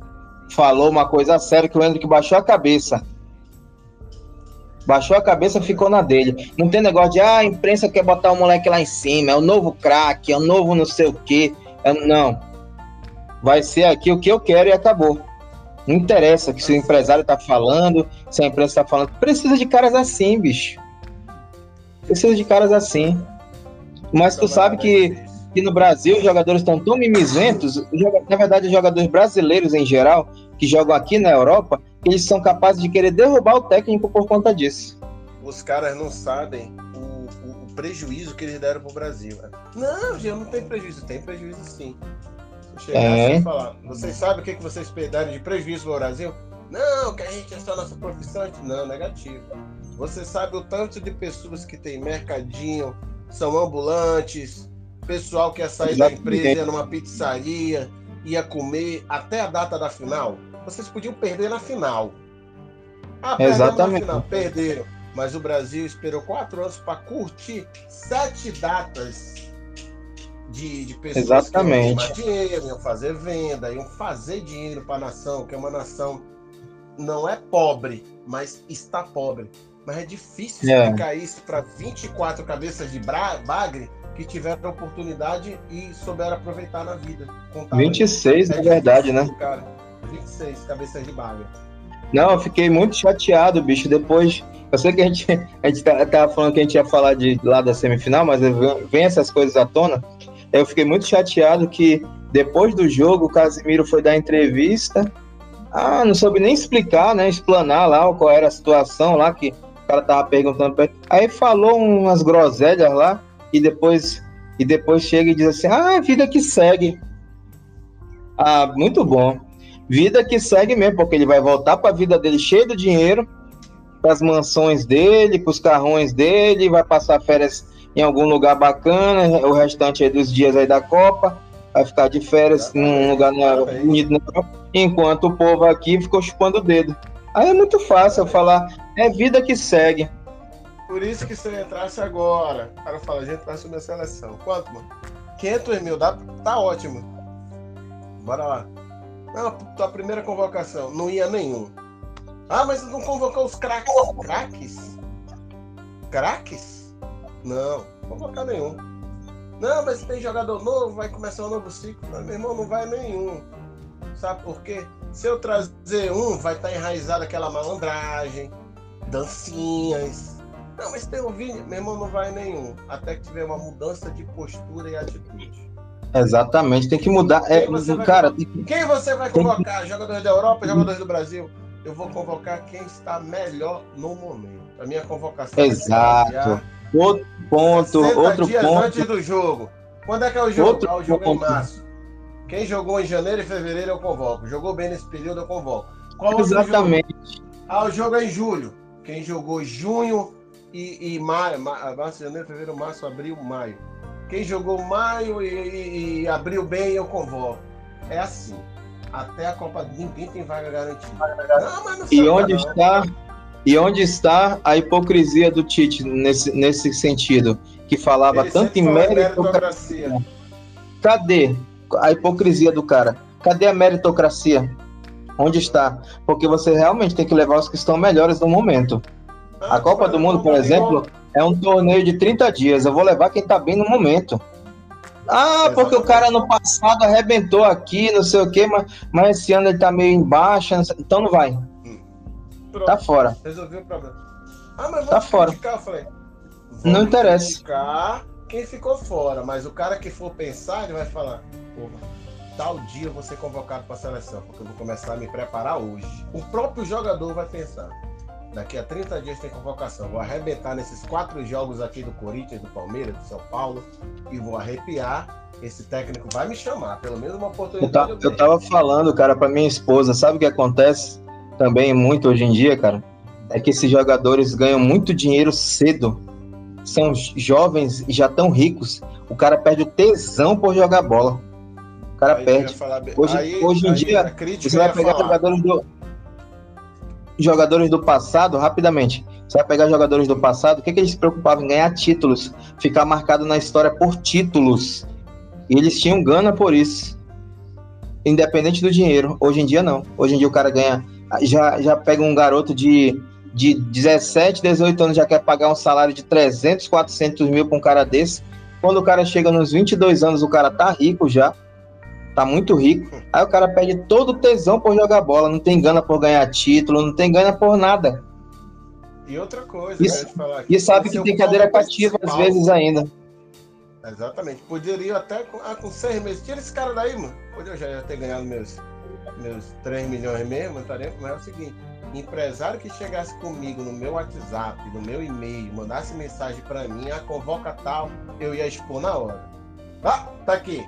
falou uma coisa séria que o Hendrick baixou a cabeça. Baixou a cabeça, ficou na dele. Não tem negócio de, ah, a imprensa quer botar o moleque lá em cima, é o novo craque, é o novo não sei o quê. É, não. Vai ser aqui o que eu quero e acabou. Não interessa que se o empresário tá falando, se a imprensa tá falando. Precisa de caras assim, bicho. Precisa de caras assim. Mas tu sabe que, que no Brasil os jogadores estão tão mimizentos, na verdade, os jogadores brasileiros em geral, que jogam aqui na Europa, eles são capazes de querer derrubar o técnico por conta disso. Os caras não sabem o, o, o prejuízo que eles deram pro Brasil. Né? Não, Gil, não tem prejuízo. Tem prejuízo sim. Chegar é. falar, vocês sabem o que, que vocês deram de prejuízo pro Brasil? Não, que a gente é só nossa profissão. Não, negativo. Você sabe o tanto de pessoas que tem mercadinho, são ambulantes, pessoal que ia sair Exatamente. da empresa, numa pizzaria, ia comer até a data da final? vocês podiam perder na final. Ah, Exatamente. Final, perderam. Mas o Brasil esperou quatro anos para curtir sete datas de, de pessoas Exatamente. que iam dinheiro, iam fazer venda, iam fazer dinheiro para a nação, que é uma nação não é pobre, mas está pobre. Mas é difícil é. explicar isso para 24 cabeças de bagre que tiveram oportunidade e souberam aproveitar na vida. 26, é na verdade, né? Cara. 26 cabeças de baga. Não, eu fiquei muito chateado, bicho. Depois, eu sei que a gente, a gente tá, tava falando que a gente ia falar de lá da semifinal, mas vem essas coisas à tona. Eu fiquei muito chateado que depois do jogo o Casimiro foi dar entrevista. Ah, não soube nem explicar, né? Explanar lá qual era a situação lá que o cara tava perguntando pra ele. Aí falou umas groselhas lá e depois e depois chega e diz assim: "Ah, vida que segue". Ah, muito bom. Vida que segue mesmo, porque ele vai voltar para a vida dele cheio de dinheiro, para as mansões dele, para os carrões dele, vai passar férias em algum lugar bacana, o restante dos dias aí da Copa, vai ficar de férias num lugar bonito na Copa, enquanto o povo aqui ficou chupando o dedo. Aí é muito fácil eu falar, é vida que segue. Por isso que se eu entrasse agora, o cara fala, a gente vai subir a seleção. Quanto, mano? 500 mil, dá, tá ótimo. Bora lá. Não, tua primeira convocação, não ia nenhum. Ah, mas não convocou os craques. Craques? Craques? Não, convocar nenhum. Não, mas tem jogador novo, vai começar um novo ciclo. Mas, meu irmão, não vai nenhum. Sabe por quê? Se eu trazer um, vai estar tá enraizado aquela malandragem, dancinhas. Não, mas tem um vídeo, meu irmão, não vai nenhum. Até que tiver uma mudança de postura e atitude. Exatamente, tem que mudar. É, cara, vai... Quem você vai convocar? Que... Jogadores da Europa, jogadores do Brasil? Eu vou convocar quem está melhor no momento. A minha convocação. Exato. Outro ponto, outro dias ponto. antes do jogo. Quando é que é o jogo? Outro ah, o jogo ponto. é em março. Quem jogou em janeiro e fevereiro eu convoco. Jogou bem nesse período eu convoco. Qual Exatamente. Ah, o jogo é em julho. Quem jogou junho e, e maio, março, janeiro, fevereiro, março, abril, maio quem jogou maio e, e, e abriu bem, eu convoco. É assim. Até a Copa ninguém tem vaga garantida. Não, mas não e onde não. está e onde está a hipocrisia do Tite nesse, nesse sentido? Que falava Ele tanto em meritocracia. meritocracia. Cadê a hipocrisia do cara? Cadê a meritocracia? Onde está? Porque você realmente tem que levar os que estão melhores no momento. A Copa do Mundo, por exemplo, é um torneio de 30 dias. Eu vou levar quem tá bem no momento. Ah, porque o cara no passado arrebentou aqui, não sei o quê, mas, mas esse ano ele tá meio embaixo, então não vai. Hum. Tá fora. Resolveu o problema. Ah, mas tá fora. Criticar. Eu falei, não interessa. Criticar quem ficou fora, mas o cara que for pensar, ele vai falar, porra, tal dia eu vou ser convocado para a seleção, porque eu vou começar a me preparar hoje. O próprio jogador vai pensar, daqui a 30 dias tem convocação, vou arrebentar nesses quatro jogos aqui do Corinthians, do Palmeiras, do São Paulo, e vou arrepiar. Esse técnico vai me chamar, pelo menos uma oportunidade. Eu, eu tava falando, cara, para minha esposa, sabe o que acontece também muito hoje em dia, cara? É que esses jogadores ganham muito dinheiro cedo. São jovens e já tão ricos. O cara perde o tesão por jogar bola. O cara aí perde. Falar... Hoje, aí, hoje em aí dia, você vai pegar falar. jogadores do, jogadores do passado, rapidamente. Você vai pegar jogadores do passado, o que, que eles se preocupavam em ganhar títulos, ficar marcado na história por títulos. E eles tinham gana por isso. Independente do dinheiro. Hoje em dia não. Hoje em dia o cara ganha. Já, já pega um garoto de, de 17, 18 anos, já quer pagar um salário de 300, 400 mil para um cara desse. Quando o cara chega nos 22 anos, o cara tá rico já tá muito rico. Aí o cara perde todo o tesão por jogar bola, não tem gana por ganhar título, não tem gana por nada. E outra coisa, isso, e sabe que tem cadeira cativa às vezes ainda. Exatamente. Poderia até com, ah, com seis meses. Tira esse cara daí, mano. Hoje eu já ia ter ganhado meus, meus 3 milhões mesmo, estaria, mas é o seguinte: empresário que chegasse comigo no meu WhatsApp, no meu e-mail, mandasse mensagem para mim, a convoca tal, eu ia expor na hora. Ah, tá aqui.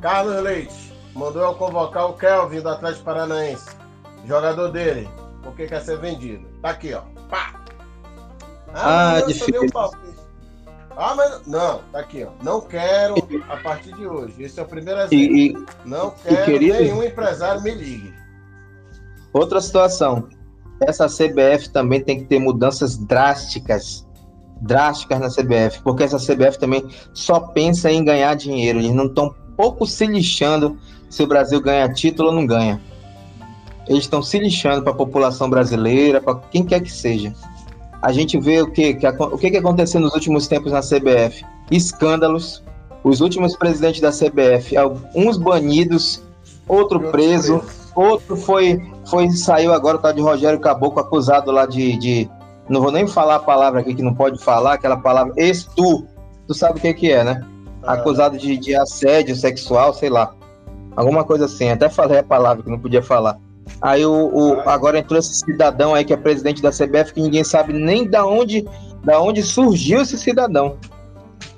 Carlos Leite mandou eu convocar o Kelvin do Atlético Paranaense, jogador dele, porque quer ser vendido. Tá aqui, ó. Pá! Ah, ah difícil. Ah, mas não, tá aqui, ó. Não quero a partir de hoje. Esse é o primeiro exemplo. E, e, não quero querido, nenhum empresário me ligue. Outra situação. Essa CBF também tem que ter mudanças drásticas. Drásticas na CBF, porque essa CBF também só pensa em ganhar dinheiro. Eles não estão pouco se lixando se o Brasil ganha título ou não ganha. Eles estão se lixando para a população brasileira, para quem quer que seja a gente vê o que, que, o que, que aconteceu nos últimos tempos na CBF. Escândalos, os últimos presidentes da CBF, uns banidos, outro preso, outro foi, foi saiu agora o tal de Rogério Caboclo acusado lá de, de, não vou nem falar a palavra aqui que não pode falar, aquela palavra estu, tu sabe o que que é, né? Acusado de, de assédio sexual, sei lá, alguma coisa assim, até falei a palavra que não podia falar. Aí o, o, agora entrou esse cidadão aí que é presidente da CBF que ninguém sabe nem da onde, da onde surgiu esse cidadão.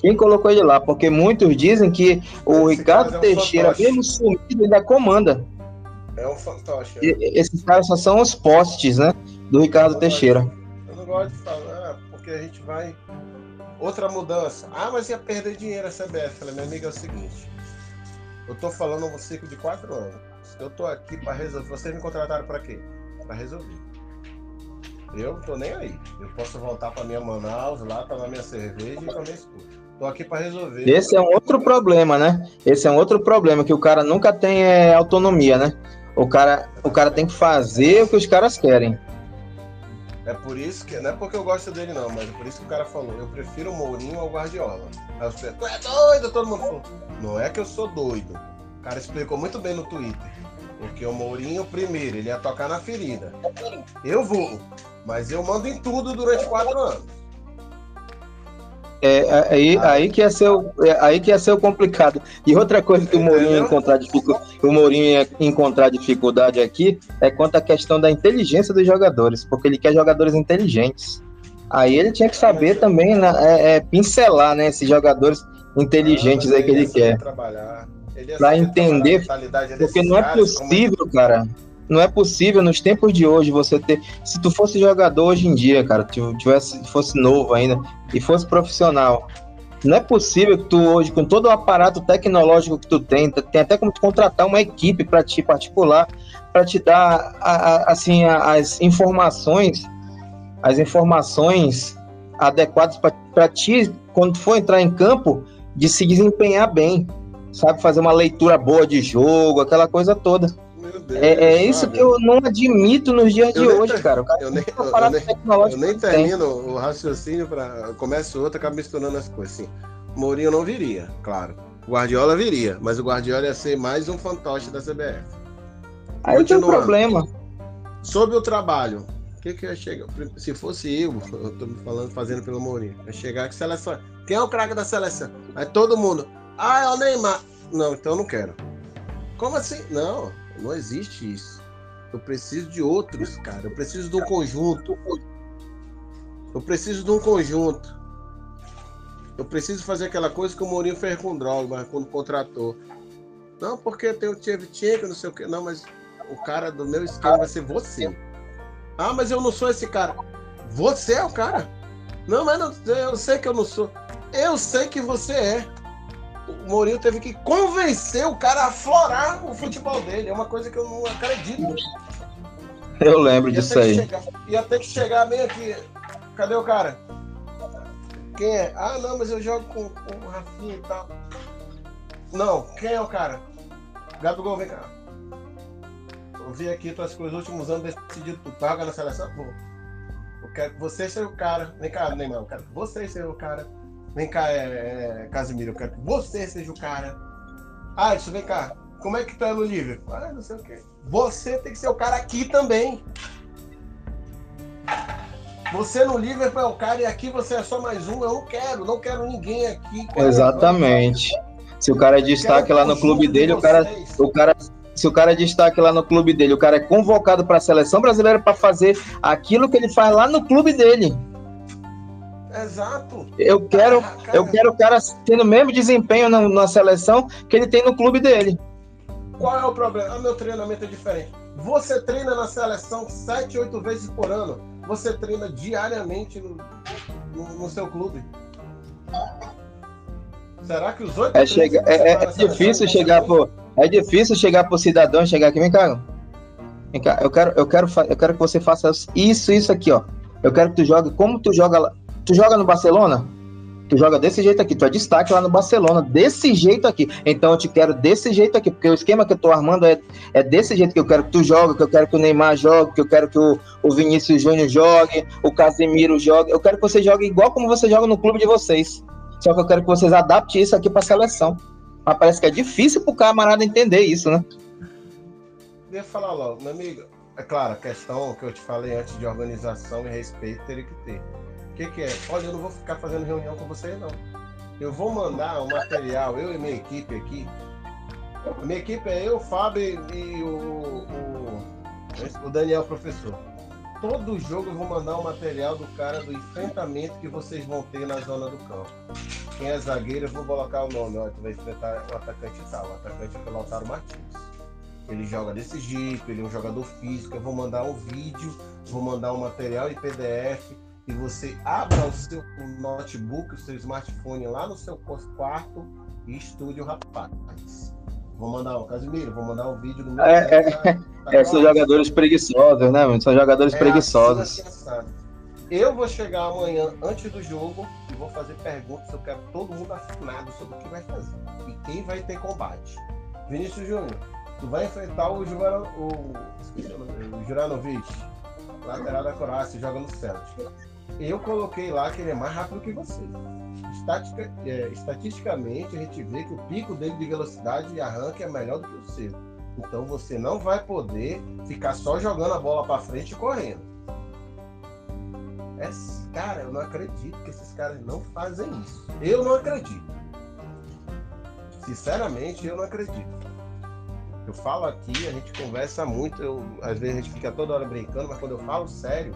Quem colocou ele lá? Porque muitos dizem que o esse Ricardo é um Teixeira, fantoche. mesmo sumido, ainda comanda. É um fantoche. É. Esses caras só são os postes, né? Do Ricardo eu Teixeira. eu não gosto de falar, porque a gente vai. Outra mudança. Ah, mas ia perder dinheiro a CBF. Falei, meu amigo, é o seguinte. Eu tô falando um ciclo de quatro anos eu tô aqui para resolver. Vocês me contrataram para quê? Para resolver. Eu tô nem aí. Eu posso voltar para minha Manaus, lá tomar minha cerveja e comer escuta. Tô aqui para resolver. Esse é um outro problema, né? Esse é um outro problema que o cara nunca tem é, autonomia, né? O cara, o cara tem que fazer o que os caras querem. É por isso que, não é porque eu gosto dele não, mas é por isso que o cara falou, eu prefiro o Mourinho ao Guardiola. Aí você, tu é doido, todo mundo falou. Não é que eu sou doido. O cara explicou muito bem no Twitter. Porque o Mourinho, primeiro, ele ia tocar na ferida. Eu vou, mas eu mando em tudo durante quatro anos. É, é aí, ah. aí, que ia ser o, é, aí que ia ser o complicado. E outra coisa que o Mourinho, encontrar dificuldade, o Mourinho ia encontrar dificuldade aqui é quanto à questão da inteligência dos jogadores, porque ele quer jogadores inteligentes. Aí ele tinha que saber também né, é, é, pincelar né, esses jogadores inteligentes ah, aí que ele quer. Trabalhar para entender, porque não é possível, cara. Não é possível nos tempos de hoje você ter. Se tu fosse jogador hoje em dia, cara, tivesse, fosse novo ainda e fosse profissional, não é possível que tu hoje, com todo o aparato tecnológico que tu tem, tem até como tu contratar uma equipe para ti particular, para te dar a, a, assim a, as informações, as informações adequadas para ti quando tu for entrar em campo de se desempenhar bem sabe fazer uma leitura boa de jogo, aquela coisa toda. Deus, é, é isso que eu não admito nos dias eu de hoje, ter... cara. cara. Eu nem, eu, nem, eu nem termino o raciocínio para começo outro, acaba misturando as coisas. Assim, Mourinho não viria, claro. Guardiola viria, mas o Guardiola ia ser mais um fantoche da CBF. Aí tem um problema. Sobre o trabalho, O que que ia chegar? Se fosse eu, eu tô me falando, fazendo pelo Mourinho, ia chegar que seleção. Quem é o craque da seleção? Aí todo mundo. Ah, é o Neymar. Não, então eu não quero. Como assim? Não, não existe isso. Eu preciso de outros, cara. Eu preciso de um conjunto. Eu preciso de um conjunto. Eu preciso fazer aquela coisa que o Mourinho fez com o quando contratou. Não, porque tem o Tchevchenko, não sei o quê. Não, mas o cara do meu esquema vai ser você. Ah, mas eu não sou esse cara. Você é o cara. Não, mas não, eu sei que eu não sou. Eu sei que você é. O Mourinho teve que convencer o cara a florar o futebol dele. É uma coisa que eu não acredito. Eu lembro ia disso aí. Chegar, ia ter que chegar bem aqui. Cadê o cara? Quem é? Ah, não, mas eu jogo com, com o Rafinha e tal. Não, quem é o cara? Gabigol, vem cá. Eu vi aqui tuas coisas, últimos anos decidido tu paga na seleção, pô. Eu quero que você seja o cara. Vem cá, Neymar, eu quero que você seja o cara. Vem cá, é, é, Casimiro, eu quero que você seja o cara. Ah, isso, vem cá. Como é que tá no nível? Ah, não sei o quê. Você tem que ser o cara aqui também. Você no Liverpool é o cara e aqui você é só mais um. Eu não quero, não quero ninguém aqui. Exatamente. Se o cara é destaque lá no clube dele, o cara, o cara se o cara é destaque lá no clube dele, o cara é convocado para a seleção brasileira para fazer aquilo que ele faz lá no clube dele. Exato. Eu quero, cara, eu quero o cara tendo o mesmo desempenho na, na, seleção que ele tem no clube dele. Qual é o problema? O meu treinamento é diferente. Você treina na seleção sete, oito vezes por ano. Você treina diariamente no, no, no seu clube. Será que os oito é, chega, é, é difícil chegar por é difícil chegar pro cidadão chegar aqui, vem cá. Vem cá, eu quero, eu quero, eu quero que você faça isso, isso aqui, ó. Eu quero que tu jogue como tu joga lá. Tu joga no Barcelona? Tu joga desse jeito aqui, tu é destaque lá no Barcelona, desse jeito aqui. Então eu te quero desse jeito aqui, porque o esquema que eu tô armando é, é desse jeito que eu quero que tu jogue, que eu quero que o Neymar jogue, que eu quero que o, o Vinícius Júnior jogue, o Casemiro jogue. Eu quero que você jogue igual como você joga no clube de vocês. Só que eu quero que vocês adaptem isso aqui para seleção. Mas parece que é difícil pro camarada entender isso, né? Eu falar logo, meu amigo. É claro, a questão que eu te falei antes de organização e respeito teria que ter. O que, que é? Olha, eu não vou ficar fazendo reunião com você, não. Eu vou mandar um material, eu e minha equipe aqui. Minha equipe é eu, o Fábio e o, o, o Daniel, professor todo jogo eu vou mandar o material do cara do enfrentamento que vocês vão ter na zona do campo. Quem é zagueiro, eu vou colocar o nome. Ó, tu vai enfrentar o atacante tal. O atacante é o Lautaro Martins. Ele joga desse jeito, ele é um jogador físico. Eu vou mandar um vídeo, vou mandar um material em PDF. E você abra o seu notebook, o seu smartphone lá no seu quarto e estude o rapaz. Vou mandar o Casimiro, vou mandar um vídeo do meu. É, é, tá é são jogadores preguiçosos, né, mano? São jogadores é preguiçosos. Assim, eu vou chegar amanhã antes do jogo e vou fazer perguntas. Eu quero todo mundo afinado sobre o que vai fazer e quem vai ter combate. Vinícius Júnior, tu vai enfrentar o, Jurano, o, o Juranovic, lateral da Croácia, joga no Celtic. Eu coloquei lá que ele é mais rápido que você estatica, é, estatisticamente, a gente vê que o pico dele de velocidade e arranque é melhor do que o seu. Então você não vai poder ficar só jogando a bola para frente e correndo. É, cara, eu não acredito que esses caras não fazem isso. Eu não acredito. Sinceramente, eu não acredito. Eu falo aqui, a gente conversa muito, eu, às vezes a gente fica toda hora brincando, mas quando eu falo sério,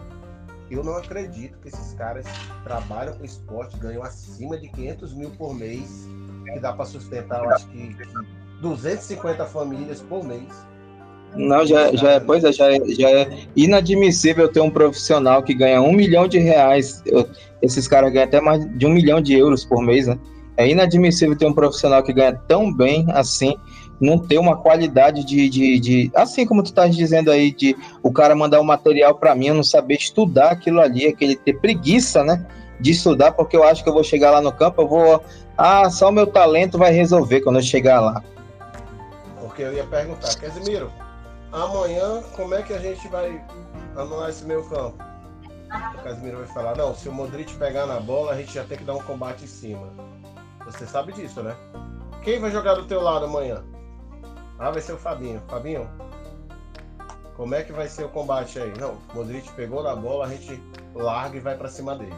eu não acredito que esses caras trabalham com esporte, ganham acima de 500 mil por mês, que dá para sustentar, eu acho que 250 famílias por mês. Não, já, já é, pois é, já é, já é inadmissível ter um profissional que ganha um milhão de reais. Eu, esses caras ganham até mais de um milhão de euros por mês, né? É inadmissível ter um profissional que ganha tão bem assim não ter uma qualidade de, de, de assim como tu estás dizendo aí, de o cara mandar um material para mim, eu não saber estudar aquilo ali, aquele ter preguiça, né? De estudar, porque eu acho que eu vou chegar lá no campo, eu vou. Ah, só o meu talento vai resolver quando eu chegar lá. Porque eu ia perguntar, Casimiro, amanhã como é que a gente vai anular esse meu campo? O Casimiro vai falar, não, se o Modric pegar na bola, a gente já tem que dar um combate em cima. Você sabe disso, né? Quem vai jogar do teu lado amanhã? Ah, vai ser o Fabinho. Fabinho, Como é que vai ser o combate aí? Não, o Modric pegou na bola, a gente larga e vai para cima dele.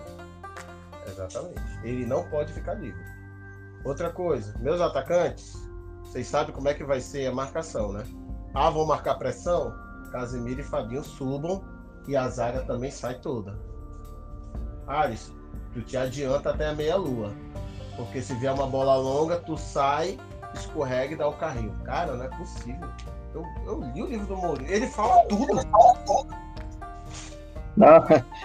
Exatamente. Ele não pode ficar livre. Outra coisa, meus atacantes, vocês sabem como é que vai ser a marcação, né? Ah, vão marcar pressão? Casemiro e Fabinho subam e a zaga também sai toda. Alisson, tu te adianta até a meia-lua. Porque se vier uma bola longa, tu sai, escorrega e dá o carrinho. Cara, não é possível. Eu, eu li o livro do Mourinho. Ele fala tudo. Não,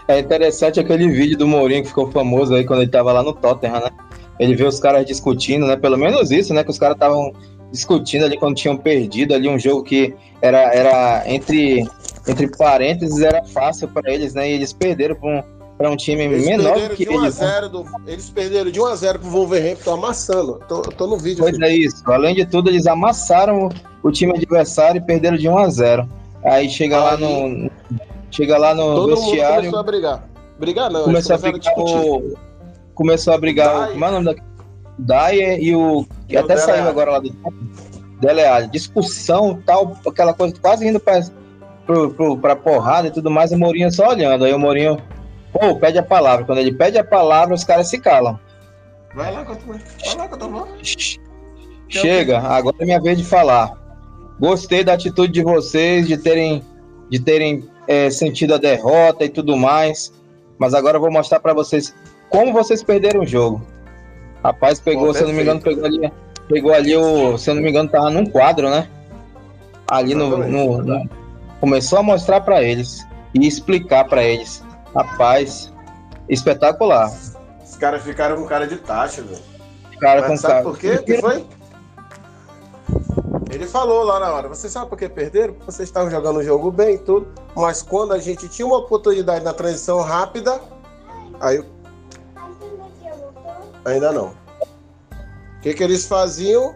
é interessante aquele vídeo do Mourinho que ficou famoso aí quando ele tava lá no Tottenham, né? Ele vê os caras discutindo, né? Pelo menos isso, né? Que os caras estavam discutindo ali quando tinham perdido ali um jogo que era, era entre, entre parênteses, era fácil para eles, né? E eles perderam para um, pra um time eles menor que eles. Né? Do, eles perderam de 1 a 0 pro Wolverhampton amassando. Tô, tô no vídeo. Pois filho. é isso. Além de tudo, eles amassaram o, o time adversário e perderam de 1 a 0. Aí chega Aí, lá no chega lá no todo vestiário. Começou a brigar. Brigar não, começou a brigar o, começou a brigar Dyer. o, como é o nome da Dyer e o que até saiu agora lá do Dele Alli. Discussão, tal, aquela coisa quase indo para para porrada e tudo mais, o Mourinho só olhando. Aí o Mourinho, pô, pede a palavra. Quando ele pede a palavra, os caras se calam. Vai lá, vai lá, Cotomão. Chega, agora é minha vez de falar. Gostei da atitude de vocês, de terem, de terem é, sentido a derrota e tudo mais. Mas agora eu vou mostrar para vocês como vocês perderam o jogo. Rapaz, pegou, Bom, se eu não me engano, pegou ali, pegou ali o, se eu não me engano, tava num quadro, né? Ali no, no, no começou a mostrar para eles e explicar para eles. Rapaz, espetacular. Os caras ficaram com cara de taxa, velho. Cara sabe cara. por quê? O que foi? Ele falou lá na hora, você sabe por que perderam? Vocês estavam jogando o jogo bem e tudo, mas quando a gente tinha uma oportunidade na transição rápida, aí ainda não. O que que eles faziam?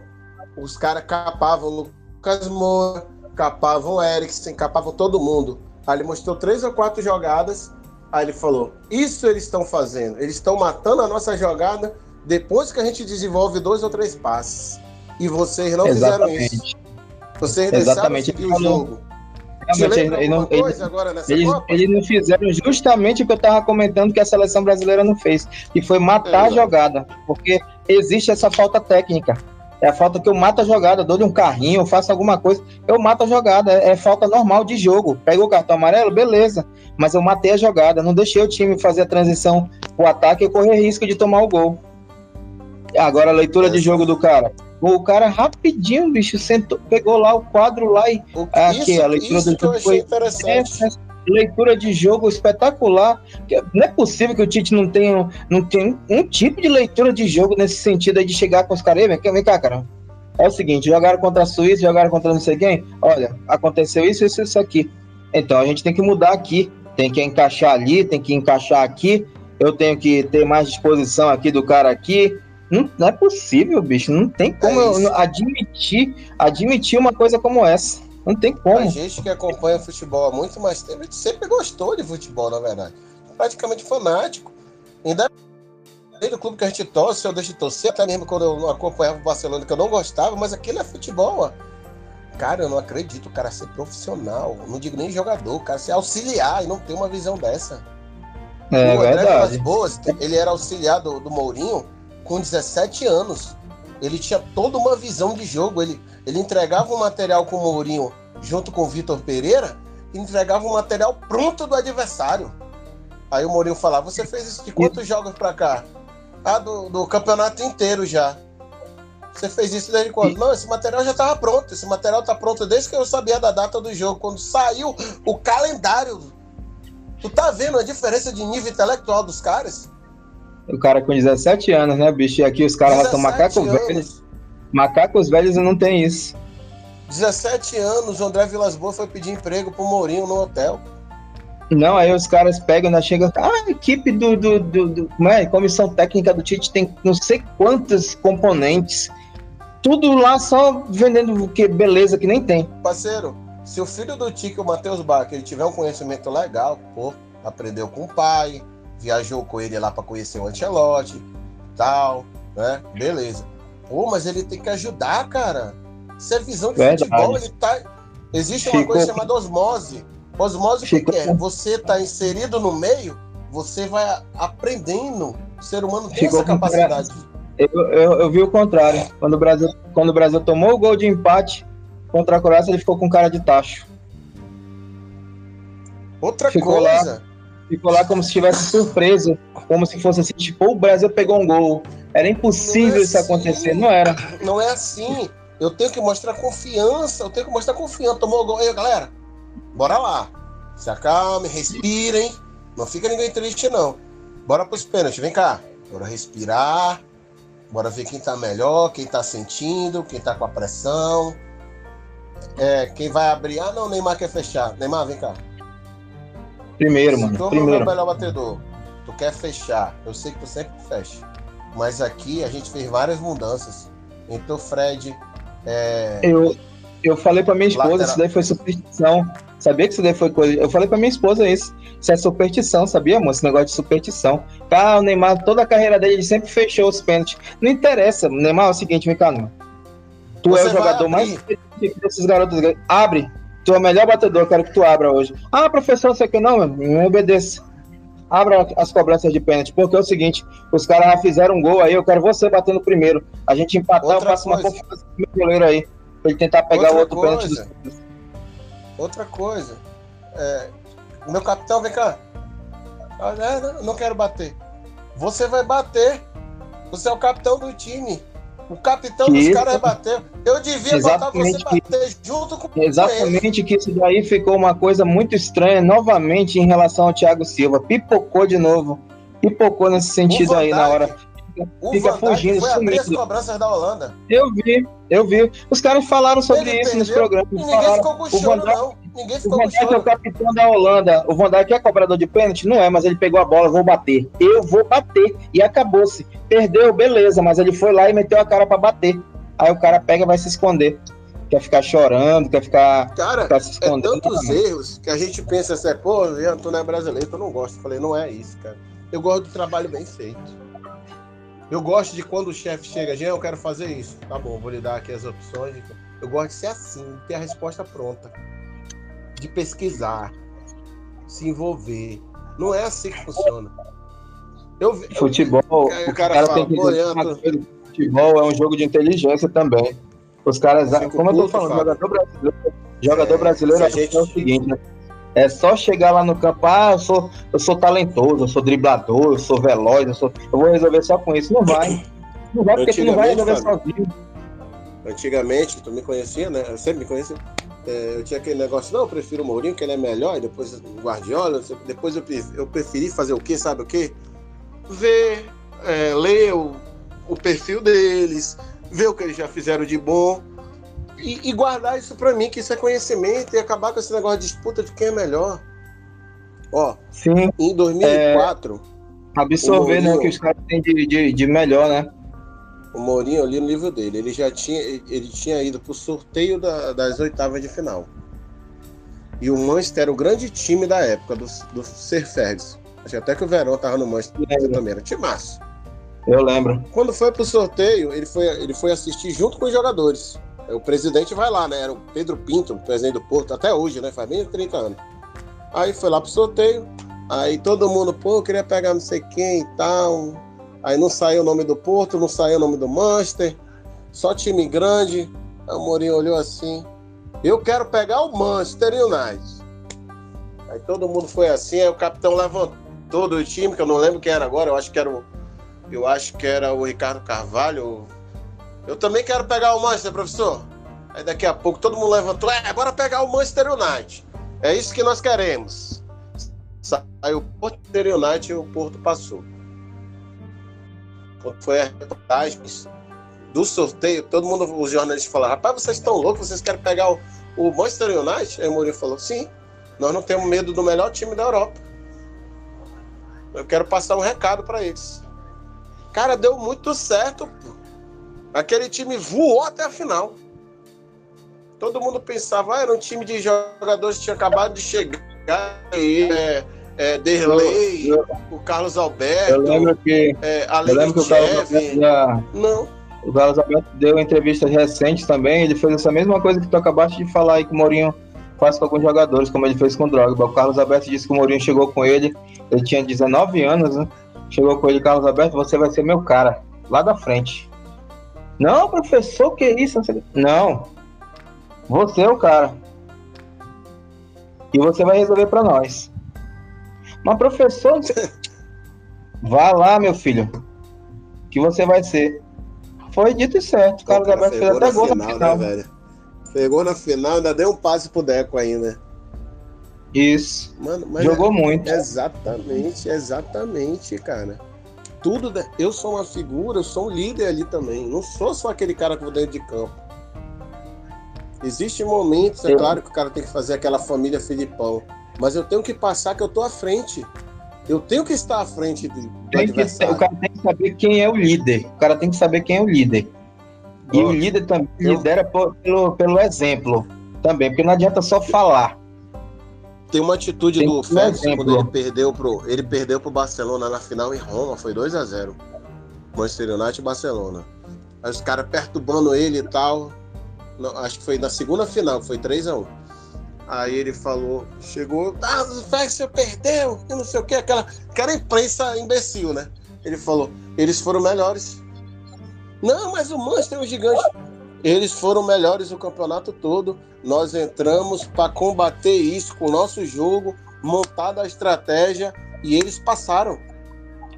Os caras capavam o Lucas Moura, capavam o Eriksen, capavam todo mundo. Aí ele mostrou três ou quatro jogadas, aí ele falou, isso eles estão fazendo, eles estão matando a nossa jogada depois que a gente desenvolve dois ou três passes. E vocês não Exatamente. fizeram isso. Vocês Exatamente. deixaram o jogo. ele não, eles, eles, não fizeram justamente o que eu estava comentando que a seleção brasileira não fez, que foi matar é, a jogada, porque existe essa falta técnica. É a falta que eu mato a jogada, dou-lhe um carrinho, faço alguma coisa, eu mato a jogada. É, é falta normal de jogo. Pegou o cartão amarelo, beleza. Mas eu matei a jogada, não deixei o time fazer a transição o ataque e correr risco de tomar o gol. Agora a leitura de jogo do cara. O cara rapidinho, bicho, sentou, pegou lá o quadro lá e aqui isso, a leitura do jogo foi essa, leitura de jogo espetacular. Não é possível que o Tite não tenha, não tenha um tipo de leitura de jogo nesse sentido aí de chegar com os caras. Vem, cá, cara. É o seguinte, jogaram contra a Suíça, jogaram contra não sei quem. Olha, aconteceu isso, isso, isso aqui. Então a gente tem que mudar aqui. Tem que encaixar ali, tem que encaixar aqui. Eu tenho que ter mais disposição aqui do cara aqui não, não é possível, bicho. Não tem como é eu admitir, admitir uma coisa como essa. Não tem como. A gente que acompanha futebol há muito mais tempo, a gente sempre gostou de futebol, na verdade. Praticamente fanático. Ainda do clube que a gente torce, eu deixo de torcer, até mesmo quando eu acompanhava o Barcelona, que eu não gostava, mas aquele é futebol, ó. Cara, eu não acredito o cara ser profissional, não digo nem jogador, o cara ser auxiliar e não ter uma visão dessa. É, o André verdade. Boas, ele era auxiliar do, do Mourinho, com 17 anos. Ele tinha toda uma visão de jogo. Ele, ele entregava um material com o Mourinho junto com o Vitor Pereira e entregava um material pronto do adversário. Aí o Mourinho falava: Você fez isso de quantos jogos para cá? Ah, do, do campeonato inteiro já. Você fez isso desde quando? Não, esse material já estava pronto. Esse material está pronto desde que eu sabia da data do jogo. Quando saiu o calendário. Tu tá vendo a diferença de nível intelectual dos caras? O cara com 17 anos, né, bicho? E aqui os caras já são macacos velhos. Macacos velhos não tem isso. 17 anos, o André Vilas Boas foi pedir emprego pro Mourinho no hotel. Não, aí os caras pegam, né, chega, ah, a equipe do, do, do, do como é, comissão técnica do Tite tem não sei quantos componentes, tudo lá só vendendo que beleza que nem tem. Parceiro, se o filho do Tite, o Matheus Bach, ele tiver um conhecimento legal, pô, aprendeu com o pai, viajou com ele lá para conhecer o Ancelotti, tal, né? Beleza. Pô, mas ele tem que ajudar, cara. Isso é visão de Verdade. futebol, ele tá Existe uma ficou... coisa chamada osmose. Osmose o que é? Você está inserido no meio, você vai aprendendo. O ser humano tem ficou essa capacidade. Eu, eu, eu, vi o contrário. Quando o, Brasil, quando o Brasil tomou o gol de empate contra a Croácia, ele ficou com cara de tacho. Outra ficou coisa. Lá, ficou lá como se estivesse surpreso, como se fosse assim, tipo, o Brasil pegou um gol. Era impossível é isso assim, acontecer, não era? Não é assim. Eu tenho que mostrar confiança, eu tenho que mostrar confiança. Tomou o gol. Aí, galera, bora lá. Se acalme, respirem. Não fica ninguém triste, não. Bora pros pênaltis, vem cá. Bora respirar. Bora ver quem tá melhor, quem tá sentindo, quem tá com a pressão. É, quem vai abrir. Ah, não, Neymar quer fechar. Neymar, vem cá. Primeiro, mano. Tu primeiro. é o melhor batedor. Tu quer fechar. Eu sei que tu sempre fecha. Mas aqui a gente fez várias mudanças. Então, Fred. É... Eu, eu falei pra minha esposa, Lateral... isso daí foi superstição. Sabia que isso daí foi coisa. Eu falei pra minha esposa isso. Isso é superstição, sabia, amor? Esse negócio de superstição. Ah, o Neymar, toda a carreira dele, ele sempre fechou os pênaltis. Não interessa. Neymar é o seguinte, vem cá, Neymar. Tu Você é o jogador mais desses garotos. Abre. Tu é o melhor batedor, eu quero que tu abra hoje. Ah, professor, você que não, não obedeça. Abra as cobranças de pênalti, porque é o seguinte, os caras já fizeram um gol aí, eu quero você batendo primeiro. A gente empatar, Outra eu passo coisa. uma confiança pro meu goleiro aí, pra ele tentar pegar Outra o outro pênalti dos Outra coisa, é, meu capitão, vem cá. Ah, não, não quero bater. Você vai bater. Você é o capitão do time. O capitão dos caras bateu. Eu devia exatamente botar você bater que, junto com Exatamente que isso daí ficou uma coisa muito estranha novamente em relação ao Thiago Silva. Pipocou de novo. Pipocou nesse sentido aí na hora. Fica, fugindo, foi sumindo. as cobranças da Holanda. Eu vi, eu vi. Os caras falaram sobre Ele isso perdeu, nos programas. ninguém falaram. ficou com choro, não. Ninguém ficou o Van Dijk é o capitão da Holanda. O Van Dijk é cobrador de pênalti? Não é, mas ele pegou a bola, vou bater. Eu vou bater. E acabou-se. Perdeu, beleza, mas ele foi lá e meteu a cara para bater. Aí o cara pega e vai se esconder. Quer ficar chorando, quer ficar, cara, ficar se é escondendo. É tantos erros que a gente pensa assim, pô, tu não é brasileiro, tu não gosta. Eu falei, não é isso, cara. Eu gosto do trabalho bem feito. Eu gosto de quando o chefe chega, Jean, eu quero fazer isso. Tá bom, vou lhe dar aqui as opções. Eu gosto de ser assim, ter a resposta pronta. De pesquisar, se envolver. Não é assim que funciona. Eu, futebol, eu, o cara, cara fala, tem que futebol é um jogo de inteligência também. Os caras, como eu tô falando, jogador brasileiro, jogador é, brasileiro gente... é o seguinte, né? É só chegar lá no campo, ah, eu sou, eu sou talentoso, eu sou driblador, eu sou veloz, eu, sou, eu vou resolver só com isso. Não vai. Não vai porque tu não vai resolver sozinho. Antigamente, tu me conhecia, né? Eu sempre me conhecia. É, eu tinha aquele negócio, não, eu prefiro o Mourinho, que ele é melhor, e depois o Guardiola. Depois eu, eu preferi fazer o quê? Sabe o quê? Ver, é, ler o, o perfil deles, ver o que eles já fizeram de bom e, e guardar isso para mim, que isso é conhecimento, e acabar com esse negócio de disputa de quem é melhor. Ó, Sim, em 2004. É, absorver né, o que os caras têm de, de, de melhor, né? O Mourinho, ali no livro dele, ele já tinha, ele tinha ido pro sorteio da, das oitavas de final. E o Manchester era o grande time da época, do, do Sir Ferguson. Acho até que o Verão tava no Manchester também, era timaço. Eu lembro. Quando foi pro sorteio, ele foi, ele foi assistir junto com os jogadores. O presidente vai lá, né? Era o Pedro Pinto, presidente do Porto, até hoje, né? Faz bem 30 anos. Aí foi lá pro sorteio. Aí todo mundo, pô, queria pegar não sei quem e tal. Aí não saiu o nome do Porto, não saiu o nome do Manchester. Só time grande. O Mourinho olhou assim. Eu quero pegar o Manchester United. Aí todo mundo foi assim, aí o capitão levantou do time, que eu não lembro quem era agora, eu acho que era o. Eu acho que era o Ricardo Carvalho, eu também quero pegar o Manchester, professor. Aí daqui a pouco todo mundo levantou, é, bora pegar o Manchester United. É isso que nós queremos. Saiu o Manchester United e o Porto passou. Quando foi a reportagem do sorteio, todo mundo, os jornalistas falaram, rapaz, vocês estão loucos, vocês querem pegar o, o Manchester United? Aí o Mourinho falou, sim, nós não temos medo do melhor time da Europa. Eu quero passar um recado para eles. Cara, deu muito certo, pô. Aquele time voou até a final. Todo mundo pensava, ah, era um time de jogadores que tinha acabado de chegar. Aí, é, é, Derlei, o Carlos Alberto, eu lembro que, é, eu lembro que o Carlos já, Não. O Carlos Alberto deu entrevistas recentes também, ele fez essa mesma coisa que tu acabaste de falar aí que o Mourinho faz com alguns jogadores, como ele fez com o Drogba. O Carlos Alberto disse que o Mourinho chegou com ele, ele tinha 19 anos, né? Chegou com ele, Carlos Alberto, você vai ser meu cara, lá da frente. Não, professor, que isso? Não, você é o cara. E você vai resolver para nós. Mas, professor, vá lá, meu filho, que você vai ser. Foi dito e certo. O Carlos Alberto fez até gol na final. Né, velho? Pegou na final, ainda deu um passe pro Deco ainda. Isso. Mano, Jogou é, muito. Exatamente, exatamente, cara. Tudo. Eu sou uma figura, eu sou um líder ali também. Não sou só aquele cara que vou dentro de campo. Existem momentos, é claro que o cara tem que fazer aquela família Filipão. Mas eu tenho que passar que eu tô à frente. Eu tenho que estar à frente do, tem que, O cara tem que saber quem é o líder. O cara tem que saber quem é o líder. E o líder também eu... lidera por, pelo, pelo exemplo também, porque não adianta só falar. Tem uma atitude Tem do Félix quando ele perdeu pro ele perdeu pro Barcelona na final em Roma, foi 2 a 0. Manchester United e Barcelona. Aí os caras perturbando ele e tal. Não, acho que foi na segunda final, foi 3 a 1. Aí ele falou, chegou, ah, o Félix perdeu, e não sei o que, aquela, aquela imprensa imbecil, né? Ele falou, eles foram melhores. Não, mas o Manchester é um gigante. Eles foram melhores o campeonato todo. Nós entramos para combater isso com o nosso jogo, montada a estratégia e eles passaram.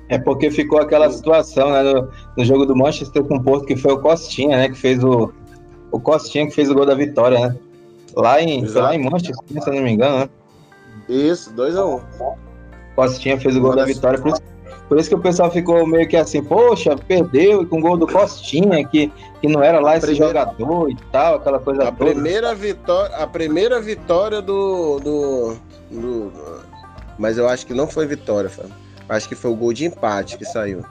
É porque ficou aquela situação né, no, no, jogo do Manchester com o Porto que foi o Costinha, né, que fez o o Costinha que fez o gol da vitória, né? Lá em, lá em Manchester, se eu não me engano, né? Isso, 2x1. Um. Costinha fez o gol Agora, da vitória, por isso por isso que o pessoal ficou meio que assim, poxa, perdeu com o gol do Costinha, que, que não era lá esse primeira, jogador e tal, aquela coisa a toda. Primeira vitória, a primeira vitória do, do, do, Mas eu acho que não foi vitória, Fábio. Acho que foi o gol de empate que saiu.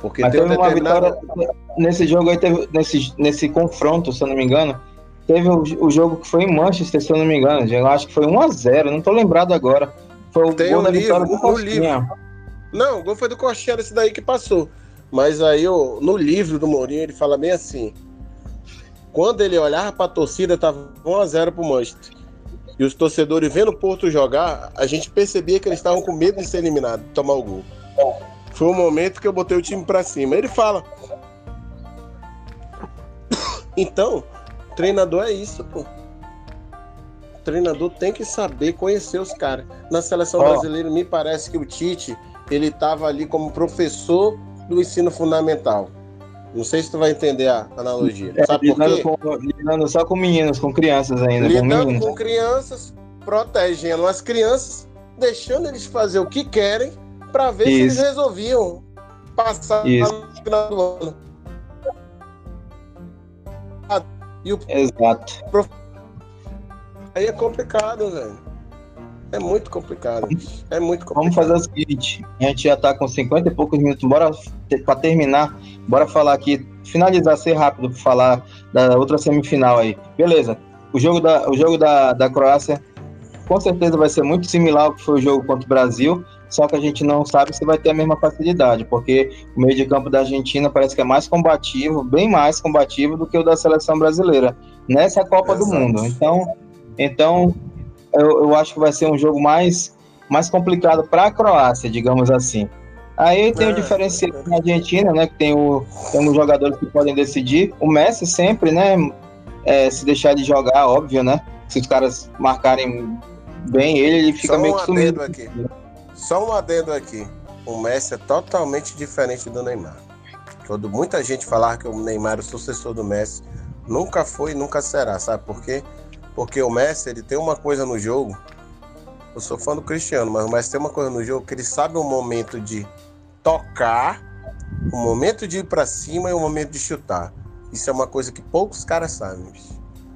Porque Mas teve uma determinado... vitória. Nesse jogo aí, teve, nesse, nesse confronto, se eu não me engano, teve o, o jogo que foi em Manchester, se eu não me engano. Eu acho que foi 1x0, não tô lembrado agora. Foi o Tem gol um da livro, vitória do Costinha. Livro. Não, o gol foi do Coxinha desse daí que passou. Mas aí no livro do Mourinho ele fala bem assim: quando ele olhava para a torcida, tava 1 a 0 pro Manchester. E os torcedores vendo o Porto jogar, a gente percebia que eles estavam com medo de ser eliminado, de tomar o gol. Foi o momento que eu botei o time para cima. Ele fala: Então, treinador é isso, pô. O treinador tem que saber conhecer os caras. Na seleção oh. brasileira, me parece que o Tite ele estava ali como professor do ensino fundamental. Não sei se tu vai entender a analogia. É, Sabe por quê? Com, lidando só com meninos, com crianças ainda. Lidando com, com crianças, protegendo as crianças, deixando eles fazer o que querem para ver Isso. se eles resolviam passar Isso. no final do ano. E o Exato. Aí é complicado, velho. É muito complicado. É muito complicado. Vamos fazer o seguinte: a gente já tá com 50 e poucos minutos. Bora, para terminar, bora falar aqui, finalizar, ser rápido para falar da outra semifinal aí. Beleza. O jogo da, o jogo da, da Croácia com certeza vai ser muito similar ao que foi o jogo contra o Brasil, só que a gente não sabe se vai ter a mesma facilidade, porque o meio de campo da Argentina parece que é mais combativo, bem mais combativo do que o da seleção brasileira nessa Copa Exato. do Mundo. Então, então eu, eu acho que vai ser um jogo mais, mais complicado para a Croácia, digamos assim. Aí tem é, o diferencial na Argentina, né? Que tem, o, tem os jogadores que podem decidir. O Messi sempre, né? É, se deixar de jogar, óbvio, né? Se os caras marcarem bem ele, ele fica Só meio um sumido. Aqui. Só um adendo aqui. O Messi é totalmente diferente do Neymar. Todo, muita gente falar que o Neymar é o sucessor do Messi. Nunca foi e nunca será, sabe por quê? Porque o Messi, ele tem uma coisa no jogo. Eu sou fã do Cristiano, mas o Messi tem uma coisa no jogo que ele sabe o momento de tocar, o momento de ir para cima e o momento de chutar. Isso é uma coisa que poucos caras sabem.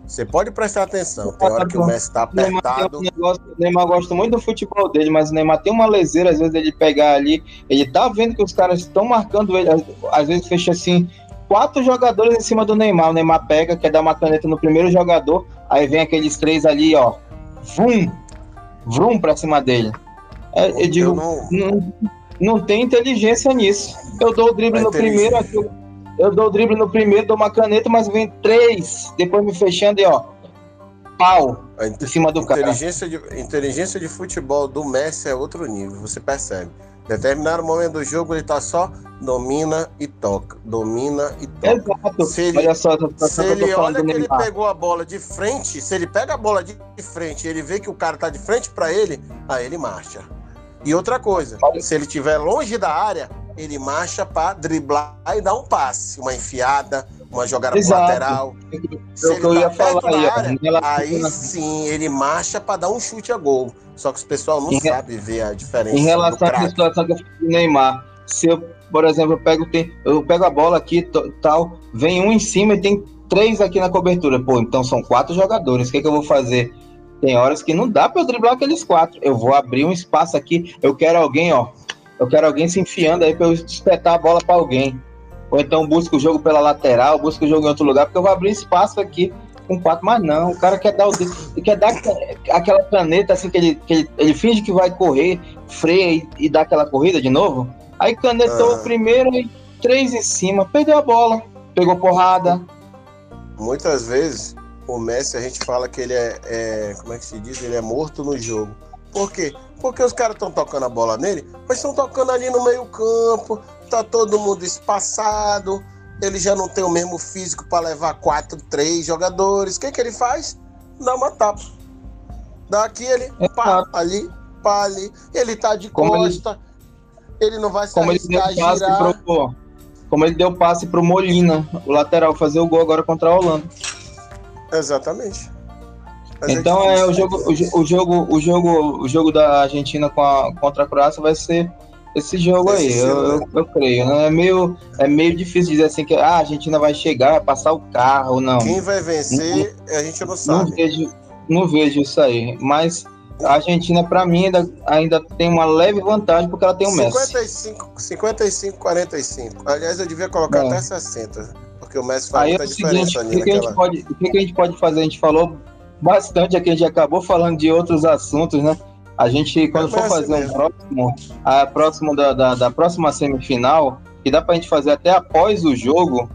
Você pode prestar atenção. Tem hora que o Messi tá apertado. O Neymar, o Neymar gosta muito do futebol dele, mas o Neymar tem uma leseira, às vezes ele pegar ali, ele tá vendo que os caras estão marcando ele, às vezes fecha assim, quatro jogadores em cima do Neymar. O Neymar pega, quer dar uma caneta no primeiro jogador, aí vem aqueles três ali, ó. Vum! Vrum pra cima dele. É, eu digo, não... não... Não, tem inteligência nisso. Eu dou o drible no primever... primeiro, aqui, eu dou o drible no primeiro, dou uma caneta, mas vem três, depois me fechando e ó, pau em cima do inteligência cara. De, inteligência de futebol do Messi é outro nível, você percebe. Determinado momento do jogo ele tá só domina e toca, domina e toca. Exato. Se ele, olha só, se ele olha que ele pegou a bola de frente, se ele pega a bola de frente e ele vê que o cara tá de frente para ele, aí ele marcha. E outra coisa, se ele estiver longe da área, ele marcha para driblar e dar um passe, uma enfiada, uma jogada lateral. Se ele tá perto falar, da área, aí sim ele marcha para dar um chute a gol. Só que os pessoal não em sabe ver a diferença. Em relação à situação que eu fiz do Neymar, se eu, por exemplo, eu pego, eu pego a bola aqui, tal, vem um em cima e tem três aqui na cobertura. Pô, então são quatro jogadores. O que, que eu vou fazer? Tem horas que não dá para eu driblar aqueles quatro. Eu vou abrir um espaço aqui. Eu quero alguém, ó. Eu quero alguém se enfiando aí para eu espetar a bola para alguém. Ou então busca o jogo pela lateral, busca o jogo em outro lugar, porque eu vou abrir espaço aqui com quatro, mas não, o cara quer dar o quer dar aquela caneta assim que ele, que ele, ele finge que vai correr, freia e, e dá aquela corrida de novo. Aí canetou ah. o primeiro e três em cima, perdeu a bola, pegou porrada. Muitas vezes o Messi a gente fala que ele é, é como é que se diz, ele é morto no jogo. Por quê? Porque os caras estão tocando a bola nele, mas estão tocando ali no meio campo, tá todo mundo espaçado, ele já não tem o mesmo físico para levar quatro, três jogadores. O que, que ele faz? Dá uma tapa. Daqui ele, é pá, ali, pá, ali. Ele tá de como costa, ele, ele, não vai se como arriscar ele deu girar. Pro, como ele deu passe pro Molina, o lateral, fazer o gol agora contra a Holanda. Exatamente. Mas então é, é o jogo, o, o, jogo, o jogo, o jogo da Argentina com a, contra a Croácia vai ser esse jogo aí, eu, eu, eu, creio. Né? É, meio, é meio difícil dizer assim que ah, a Argentina vai chegar, vai passar o carro, não. Quem vai vencer, não, a gente não sabe. Não vejo, não vejo isso aí. Mas a Argentina, para mim, ainda, ainda tem uma leve vantagem porque ela tem o 55, Messi. 55, 45. Aliás, eu devia colocar é. até 60, porque o Messi faz aí muita é diferença ali. O que, naquela... pode, o que a gente pode fazer? A gente falou bastante aqui, a gente acabou falando de outros assuntos, né? A gente, quando for fazer um próximo, a próximo da, da, da, próxima semifinal, que dá pra gente fazer até após o jogo,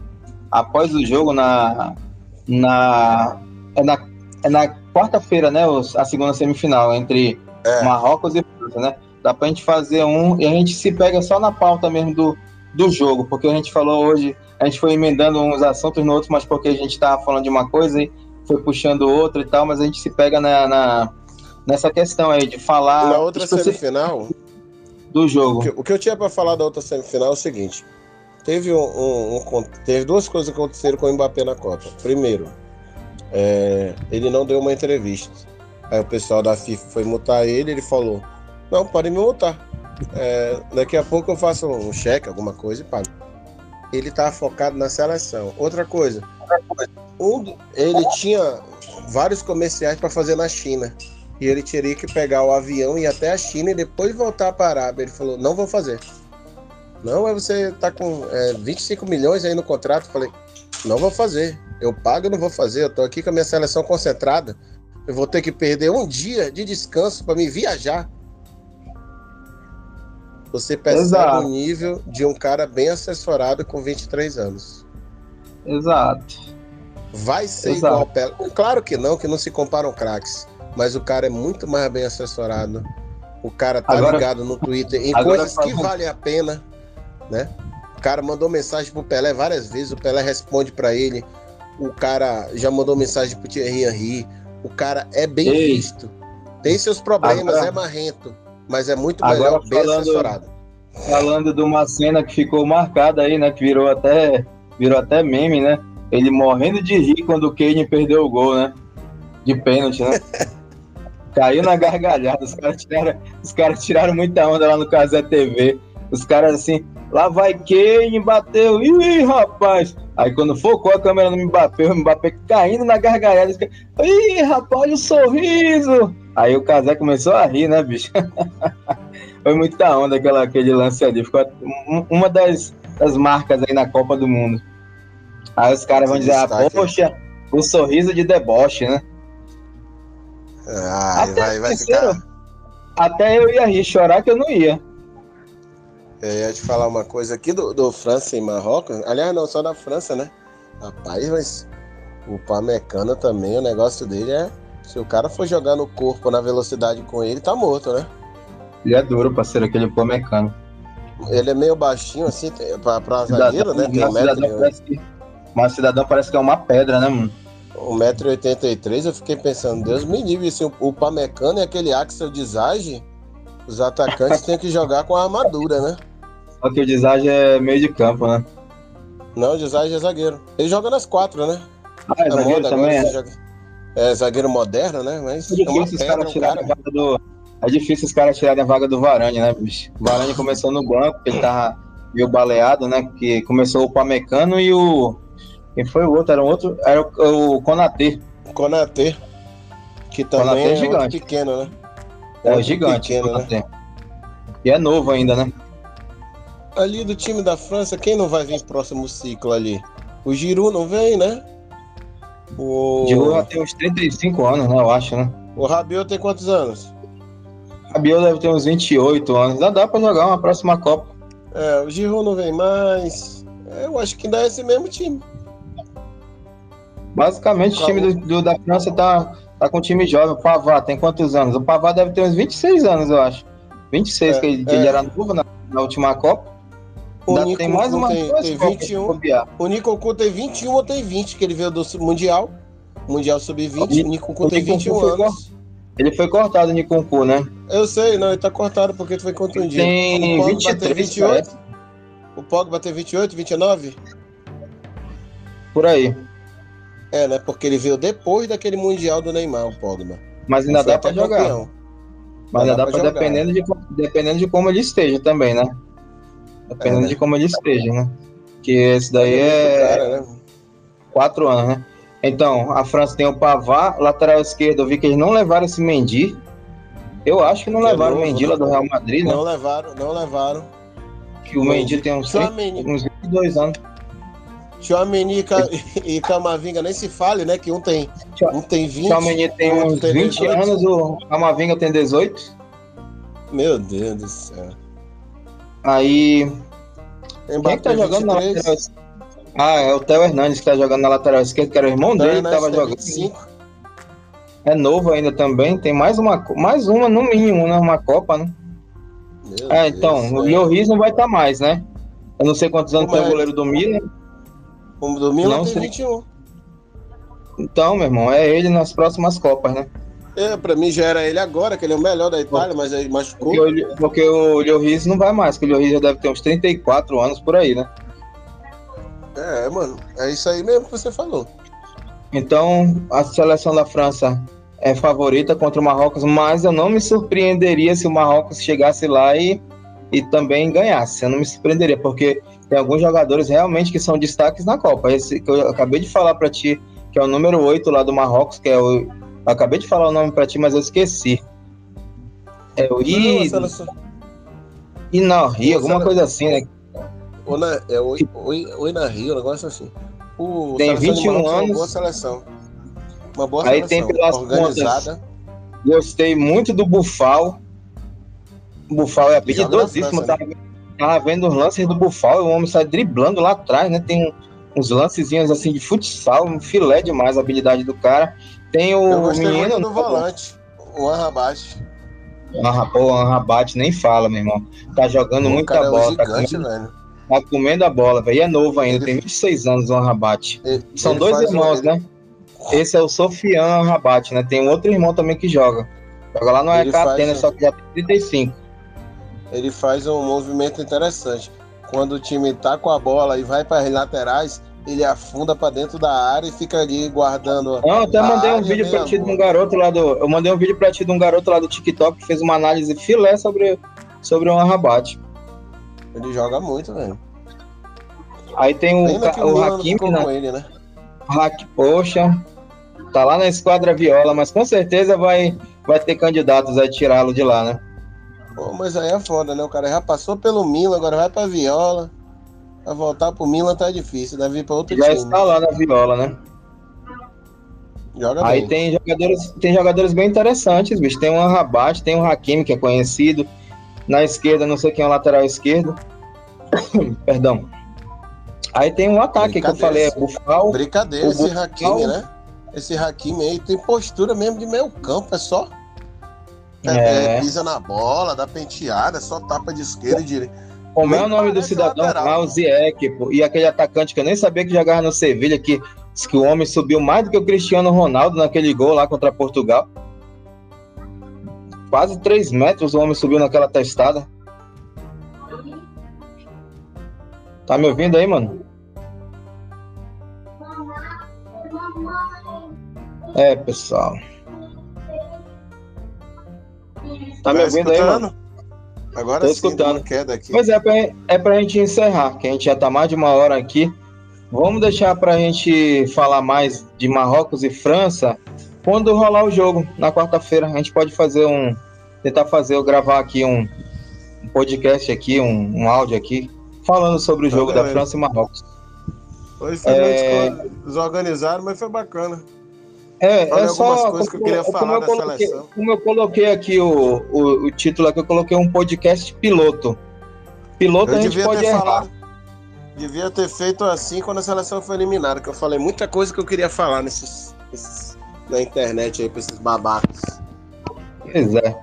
após o jogo na. na é na, é na quarta-feira, né? A segunda semifinal entre é. Marrocos e França, né? Dá pra gente fazer um e a gente se pega só na pauta mesmo do, do jogo, porque a gente falou hoje, a gente foi emendando uns assuntos no outro, mas porque a gente tava falando de uma coisa e foi puxando outra e tal, mas a gente se pega na, na nessa questão aí de falar. Na outra semifinal. Do jogo. O que, o que eu tinha para falar da outra semifinal é o seguinte: teve, um, um, um, teve duas coisas que aconteceram com o Mbappé na Copa. Primeiro, é, ele não deu uma entrevista. Aí o pessoal da FIFA foi multar ele, ele falou: Não, pode me multar. É, daqui a pouco eu faço um cheque, alguma coisa e pago. Ele tá focado na seleção. Outra coisa, um, ele tinha vários comerciais para fazer na China e ele teria que pegar o avião e ir até a China e depois voltar para a Arábia. Ele falou: não vou fazer. Não, mas você tá com é, 25 milhões aí no contrato. Eu falei: não vou fazer. Eu pago e não vou fazer. Eu tô aqui com a minha seleção concentrada. Eu vou ter que perder um dia de descanso para me viajar. Você percebe Exato. o nível de um cara bem assessorado com 23 anos. Exato. Vai ser Exato. igual Pelé. Claro que não, que não se comparam craques mas o cara é muito mais bem assessorado. O cara tá agora, ligado no Twitter em coisas que valem a pena, né? O cara mandou mensagem pro Pelé várias vezes, o Pelé responde para ele. O cara já mandou mensagem pro Thierry Henry. O cara é bem Ei. visto. Tem seus problemas, agora, é marrento, mas é muito melhor bem falando, assessorado. Falando de uma cena que ficou marcada aí, né? Que virou até, virou até meme, né? Ele morrendo de rir quando o Kane perdeu o gol, né? De pênalti, né? Caiu na gargalhada. Os caras tiraram, os tiraram muita onda lá no Casé TV. Os caras assim, lá vai quem bateu. Ih, rapaz. Aí quando focou a câmera no Mbappé, o Mbappé caindo na gargalhada. Ih, rapaz, olha o sorriso. Aí o Casé começou a rir, né, bicho? Foi muita onda aquela, aquele lance ali. Ficou uma das, das marcas aí na Copa do Mundo. Aí os caras vão dizer, ah, poxa, o sorriso de deboche, né? Ai, até, vai, vai ficar... até eu ia rir, chorar que eu não ia. Eu ia te falar uma coisa aqui do, do França e Marrocos. Aliás, não, só da França, né? Rapaz, mas o Pamecano também, o negócio dele é. Se o cara for jogar no corpo na velocidade com ele, tá morto, né? Ele é duro, parceiro, aquele Pamecano. Ele é meio baixinho, assim, pra, pra zagueiro, né? Tem um metro, parece que, mas cidadão parece que é uma pedra, né, mano? 1,83m, eu fiquei pensando, Deus me livre, se o, Pamecano e aquele Axel Desage, os atacantes têm que jogar com a armadura, né? Só que o Desage é meio de campo, né? Não, o Desage é zagueiro. Ele joga nas quatro, né? Ah, é, é zagueiro também, é. Joga... é. zagueiro moderno, né? Mas é difícil, é, pedra, cara. vaga do... é difícil os caras tirarem a vaga do Varane, né, bicho? O Varane começou no banco, ele tava meio baleado, né? Que começou o Pamecano e o quem foi o outro? Era o outro? Era o, o Konatê. Konatê. Que também Konatê é, é gigante. pequeno, né? É, é gigante. Pequeno, né? E é novo ainda, né? Ali do time da França, quem não vai vir próximo ciclo ali? O Giroud não vem, né? O Giroud já tem uns 35 anos, né? Eu acho, né? O Rabiot tem quantos anos? Rabiot deve ter uns 28 anos. Dá, dá pra jogar uma próxima Copa. É, o Giroud não vem mais. Eu acho que ainda é esse mesmo time. Basicamente, o time do, do, da França tá, tá com um time jovem. O Pavard tem quantos anos? O Pavard deve ter uns 26 anos, eu acho. 26, é, que ele, é. ele era novo na, na última Copa. O Nico tem mais uma tem, tem 21. O Nico tem 21 ou tem 20, que ele veio do Mundial. Mundial Sub-20. O Nico tem 21 anos. Ele foi cortado, o Nikonku, né? Eu sei, não, ele tá cortado porque foi contundido. Tem o 23, 28. O Pogba tem 28, 29? Por aí. É, né? Porque ele veio depois daquele Mundial do Neymar, o Pogba. Mas ainda dá pra jogar. Campeão. Mas ainda dá, dá pra, jogar. dependendo de, dependendo de como ele esteja também, né? Dependendo é, né? de como ele esteja, né? Que esse daí é. Cara, né? Quatro anos, né? Então, a França tem o Pavard, lateral esquerdo, eu vi que eles não levaram esse Mendy. Eu acho que não que é levaram é novo, o Mendy lá do Real Madrid, né? Não levaram, não levaram. Que o Mendy tem uns, 30, uns 22 anos. Tchouameni e Camavinga nem se fale, né? Que um tem, um tem 20. Tchouameni tem uns tem 20 18. anos, o Camavinga tem 18. Meu Deus do céu. Aí. Mbappé, Quem que tá jogando 23. na lateral Ah, é o Theo Hernandes que tá jogando na lateral esquerda, que era o irmão dele que tava jogando. 25. É novo ainda também, tem mais uma, mais uma no mínimo, né? Uma Copa, né? Meu é, então, Deus, o Lloris não vai estar tá mais, né? Eu não sei quantos anos Como tem é? o goleiro do Milan. O do Milan não tem sei. 21. Então, meu irmão, é ele nas próximas Copas, né? É, pra mim já era ele agora, que ele é o melhor da Itália, mas aí machucou. Porque o, porque o Lloris não vai mais, porque o Lloris já deve ter uns 34 anos por aí, né? É, mano, é isso aí mesmo que você falou. Então, a seleção da França é favorita contra o Marrocos, mas eu não me surpreenderia se o Marrocos chegasse lá e, e também ganhasse. Eu não me surpreenderia, porque tem alguns jogadores realmente que são destaques na Copa. Esse que eu acabei de falar para ti, que é o número 8 lá do Marrocos, que é o. Eu acabei de falar o nome para ti, mas eu esqueci. É o I. Inarri, alguma coisa assim, né? Na, é o, o, o Inarri, um negócio assim. O tem 21 anos. Uma boa seleção. Uma boa Aí seleção. tem pelas organizada. Contas, gostei muito do Bufal. O Bufal é apelidosíssimo, tá? Né? Tava vendo os lances do Bufal, o homem sai driblando lá atrás, né? Tem uns lancezinhos assim de futsal, um filé demais a habilidade do cara. Tem o Eu gostei menino muito do volante, o Anrabate. O Anrabate nem fala, meu irmão. Tá jogando o muita é bola. É gigante, tá, comendo, tá comendo a bola, velho. E é novo ainda, ele... tem 26 anos o Anrabate. São dois irmãos, um... né? Esse é o Sofian Anrabate, né? Tem um outro irmão também que joga. Joga lá no EK Atenas, só que já tem 35 ele faz um movimento interessante. Quando o time tá com a bola e vai para as laterais, ele afunda para dentro da área e fica ali guardando. Não, eu até mandei um vídeo para ti de um garoto lá do. Eu mandei um vídeo para ti de um garoto lá do TikTok que fez uma análise filé sobre, sobre um arrabate. Ele joga muito, velho. Aí tem o, o Hakimi, né? Ele, né? Hack, poxa, tá lá na esquadra viola, mas com certeza vai, vai ter candidatos a tirá-lo de lá, né? Pô, mas aí é foda, né? O cara já passou pelo Milan, agora vai pra Viola. Pra voltar pro Milan tá difícil, deve ir pra outro já time. Já está lá na Viola, né? Joga Aí bem. tem jogadores, tem jogadores bem interessantes, bicho. Tem o Rabat, tem o Hakimi, que é conhecido. Na esquerda, não sei quem é o lateral esquerdo. Perdão. Aí tem um ataque que eu falei, é Bufal. Brincadeira, esse Hakimi, né? Esse Hakimi aí tem postura mesmo de meio campo, é só. É, é. É, pisa na bola, dá penteada, só tapa de esquerda e direita. Como é o nome do cidadão? Ah, o Zieck, pô. E aquele atacante que eu nem sabia que jogava no Sevilha, que, que o homem subiu mais do que o Cristiano Ronaldo naquele gol lá contra Portugal. Quase 3 metros o homem subiu naquela testada. Tá me ouvindo aí, mano? É, pessoal. Tá me ouvindo aí, mano? Agora Tô escutando. Queda aqui. Mas é pra, é pra gente encerrar, que a gente já tá mais de uma hora aqui. Vamos deixar pra gente falar mais de Marrocos e França quando rolar o jogo, na quarta-feira. A gente pode fazer um. Tentar fazer, eu gravar aqui um, um podcast aqui, um, um, áudio aqui, falando sobre o tá jogo da França e Marrocos. Hoje foi é... desorganizado, mas foi bacana. É, é só. Coisas que eu queria falar eu coloquei, seleção. Como eu coloquei aqui o, o, o, título aqui, eu coloquei um podcast piloto. Piloto eu a gente pode errar. Falado, devia ter feito assim quando a seleção foi eliminada, que eu falei muita coisa que eu queria falar nesses, nesses na internet aí pra esses babacos. Pois é.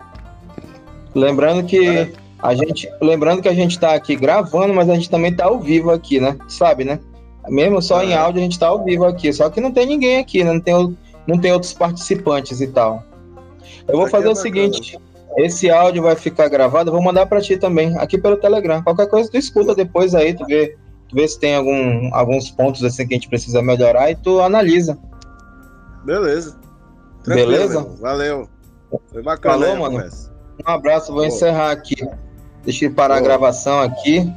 Lembrando que é. a gente, lembrando que a gente tá aqui gravando, mas a gente também tá ao vivo aqui, né? Sabe, né? Mesmo só é. em áudio a gente tá ao vivo aqui, só que não tem ninguém aqui, né? Não tem não tem outros participantes e tal. Eu vou fazer é o seguinte: esse áudio vai ficar gravado, vou mandar para ti também, aqui pelo Telegram. Qualquer coisa tu escuta depois aí, tu vê, tu vê se tem algum, alguns pontos assim que a gente precisa melhorar e tu analisa. Beleza. Tranquilo, Beleza? Valeu. Foi bacana. Falou, mano. Um abraço, vou Pô. encerrar aqui. Deixa eu parar Pô. a gravação aqui.